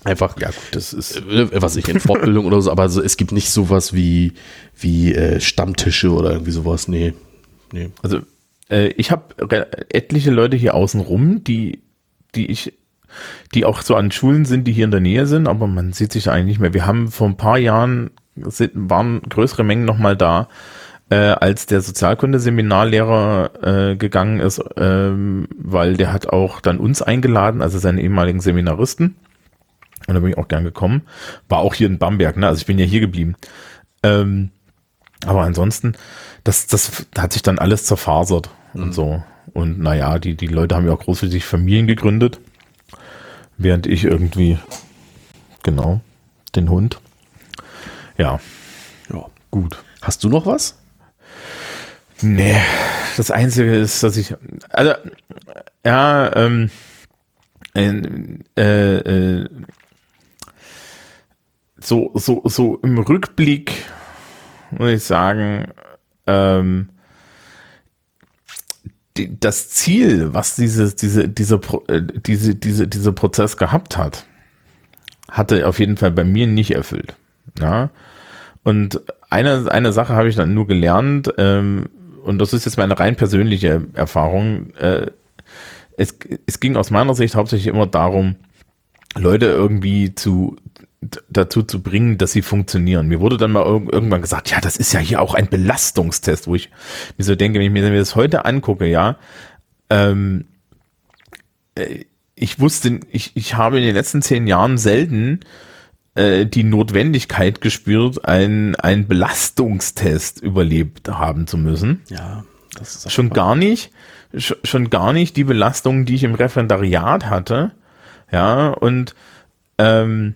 Einfach, ja gut, das ist, äh, was ich in Fortbildung oder so, aber so, es gibt nicht sowas wie, wie äh, Stammtische oder irgendwie sowas, nee. nee. Also äh, ich habe etliche Leute hier außen rum, die, die ich die auch so an Schulen sind, die hier in der Nähe sind, aber man sieht sich eigentlich nicht mehr. Wir haben vor ein paar Jahren, sind, waren größere Mengen nochmal da, äh, als der Sozialkunde-Seminarlehrer äh, gegangen ist, ähm, weil der hat auch dann uns eingeladen, also seine ehemaligen Seminaristen. Und da bin ich auch gern gekommen. War auch hier in Bamberg, ne? Also ich bin ja hier geblieben. Ähm, aber ansonsten, das, das hat sich dann alles zerfasert mhm. und so. Und naja, die, die Leute haben ja auch groß für sich Familien gegründet. Während ich irgendwie, genau, den Hund. Ja. Ja, gut. Hast du noch was? Nee, das Einzige ist, dass ich, also, ja, ähm, äh, äh, so, so, so im Rückblick muss ich sagen, ähm, die, das Ziel, was dieses, diese, diese, äh, diese, diese, dieser Prozess gehabt hat, hatte auf jeden Fall bei mir nicht erfüllt. Ja? Und eine, eine Sache habe ich dann nur gelernt, ähm, und das ist jetzt meine rein persönliche Erfahrung. Äh, es, es ging aus meiner Sicht hauptsächlich immer darum, Leute irgendwie zu, dazu zu bringen, dass sie funktionieren. Mir wurde dann mal irgendwann gesagt, ja, das ist ja hier auch ein Belastungstest, wo ich mir so denke, wenn ich mir das heute angucke, ja, ähm, äh, ich wusste, ich, ich habe in den letzten zehn Jahren selten äh, die Notwendigkeit gespürt, einen, einen Belastungstest überlebt haben zu müssen. Ja, das ist schon gar nicht, schon gar nicht die Belastungen, die ich im Referendariat hatte. Ja, und ähm,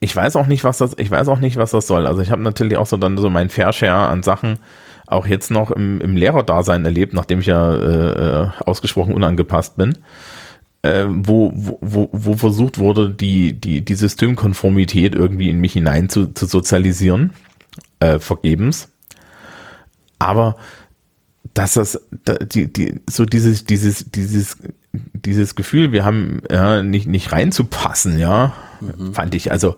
ich weiß auch nicht, was das, ich weiß auch nicht, was das soll. Also ich habe natürlich auch so dann so mein Fair Share an Sachen auch jetzt noch im, im Lehrerdasein erlebt, nachdem ich ja äh, äh ausgesprochen unangepasst bin, äh, wo, wo, wo versucht wurde, die, die, die Systemkonformität irgendwie in mich hinein zu, zu sozialisieren, äh, vergebens. Aber dass das, die, die, so dieses, dieses, dieses, dieses Gefühl, wir haben ja nicht, nicht reinzupassen, ja, mhm. fand ich. Also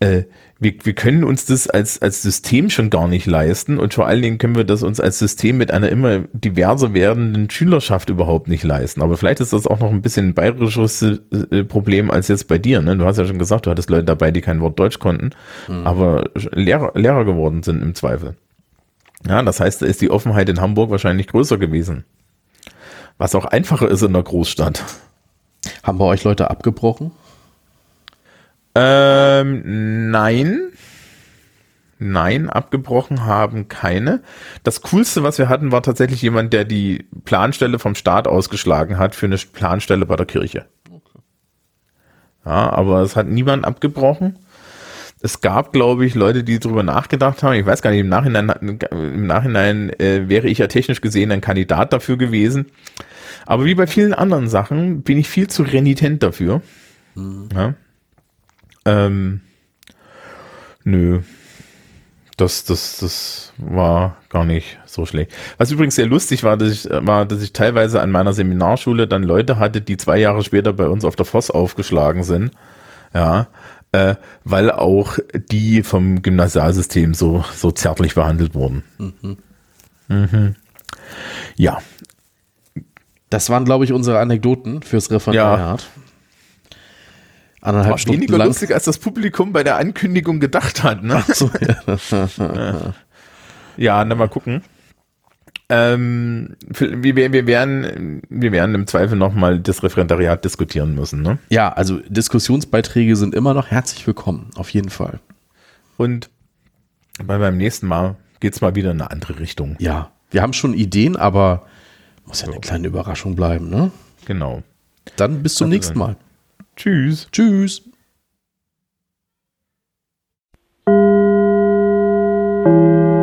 äh, wir, wir können uns das als, als System schon gar nicht leisten und vor allen Dingen können wir das uns als System mit einer immer diverser werdenden Schülerschaft überhaupt nicht leisten. Aber vielleicht ist das auch noch ein bisschen ein bayerisches äh, Problem als jetzt bei dir. Ne? Du hast ja schon gesagt, du hattest Leute dabei, die kein Wort Deutsch konnten, mhm. aber Lehrer, Lehrer geworden sind im Zweifel. Ja, das heißt, da ist die Offenheit in Hamburg wahrscheinlich größer gewesen. Was auch einfacher ist in der Großstadt. Haben wir euch Leute abgebrochen? Ähm, nein. Nein, abgebrochen haben keine. Das Coolste, was wir hatten, war tatsächlich jemand, der die Planstelle vom Staat ausgeschlagen hat für eine Planstelle bei der Kirche. Okay. Ja, aber es hat niemand abgebrochen. Es gab, glaube ich, Leute, die darüber nachgedacht haben. Ich weiß gar nicht, im Nachhinein, im Nachhinein äh, wäre ich ja technisch gesehen ein Kandidat dafür gewesen. Aber wie bei vielen anderen Sachen bin ich viel zu renitent dafür. Mhm. Ja. Ähm, nö. Das, das, das war gar nicht so schlecht. Was übrigens sehr lustig war, dass ich, war, dass ich teilweise an meiner Seminarschule dann Leute hatte, die zwei Jahre später bei uns auf der Voss aufgeschlagen sind. Ja, äh, weil auch die vom Gymnasialsystem so, so zärtlich behandelt wurden. Mhm. Mhm. Ja, das waren, glaube ich, unsere Anekdoten fürs Referendariat. Ja. Anderthalb War Stunden weniger lang. lustig, als das Publikum bei der Ankündigung gedacht hat. Ne? Ach so, ja. ja, dann mal gucken. Ähm, wir, wir, werden, wir werden im Zweifel nochmal das Referendariat diskutieren müssen. Ne? Ja, also Diskussionsbeiträge sind immer noch herzlich willkommen, auf jeden Fall. Und bei beim nächsten Mal geht es mal wieder in eine andere Richtung. Ja, wir haben schon Ideen, aber muss ja eine kleine Überraschung bleiben, ne? Genau. Dann bis zum also nächsten Mal. Tschüss. Tschüss. Thank you.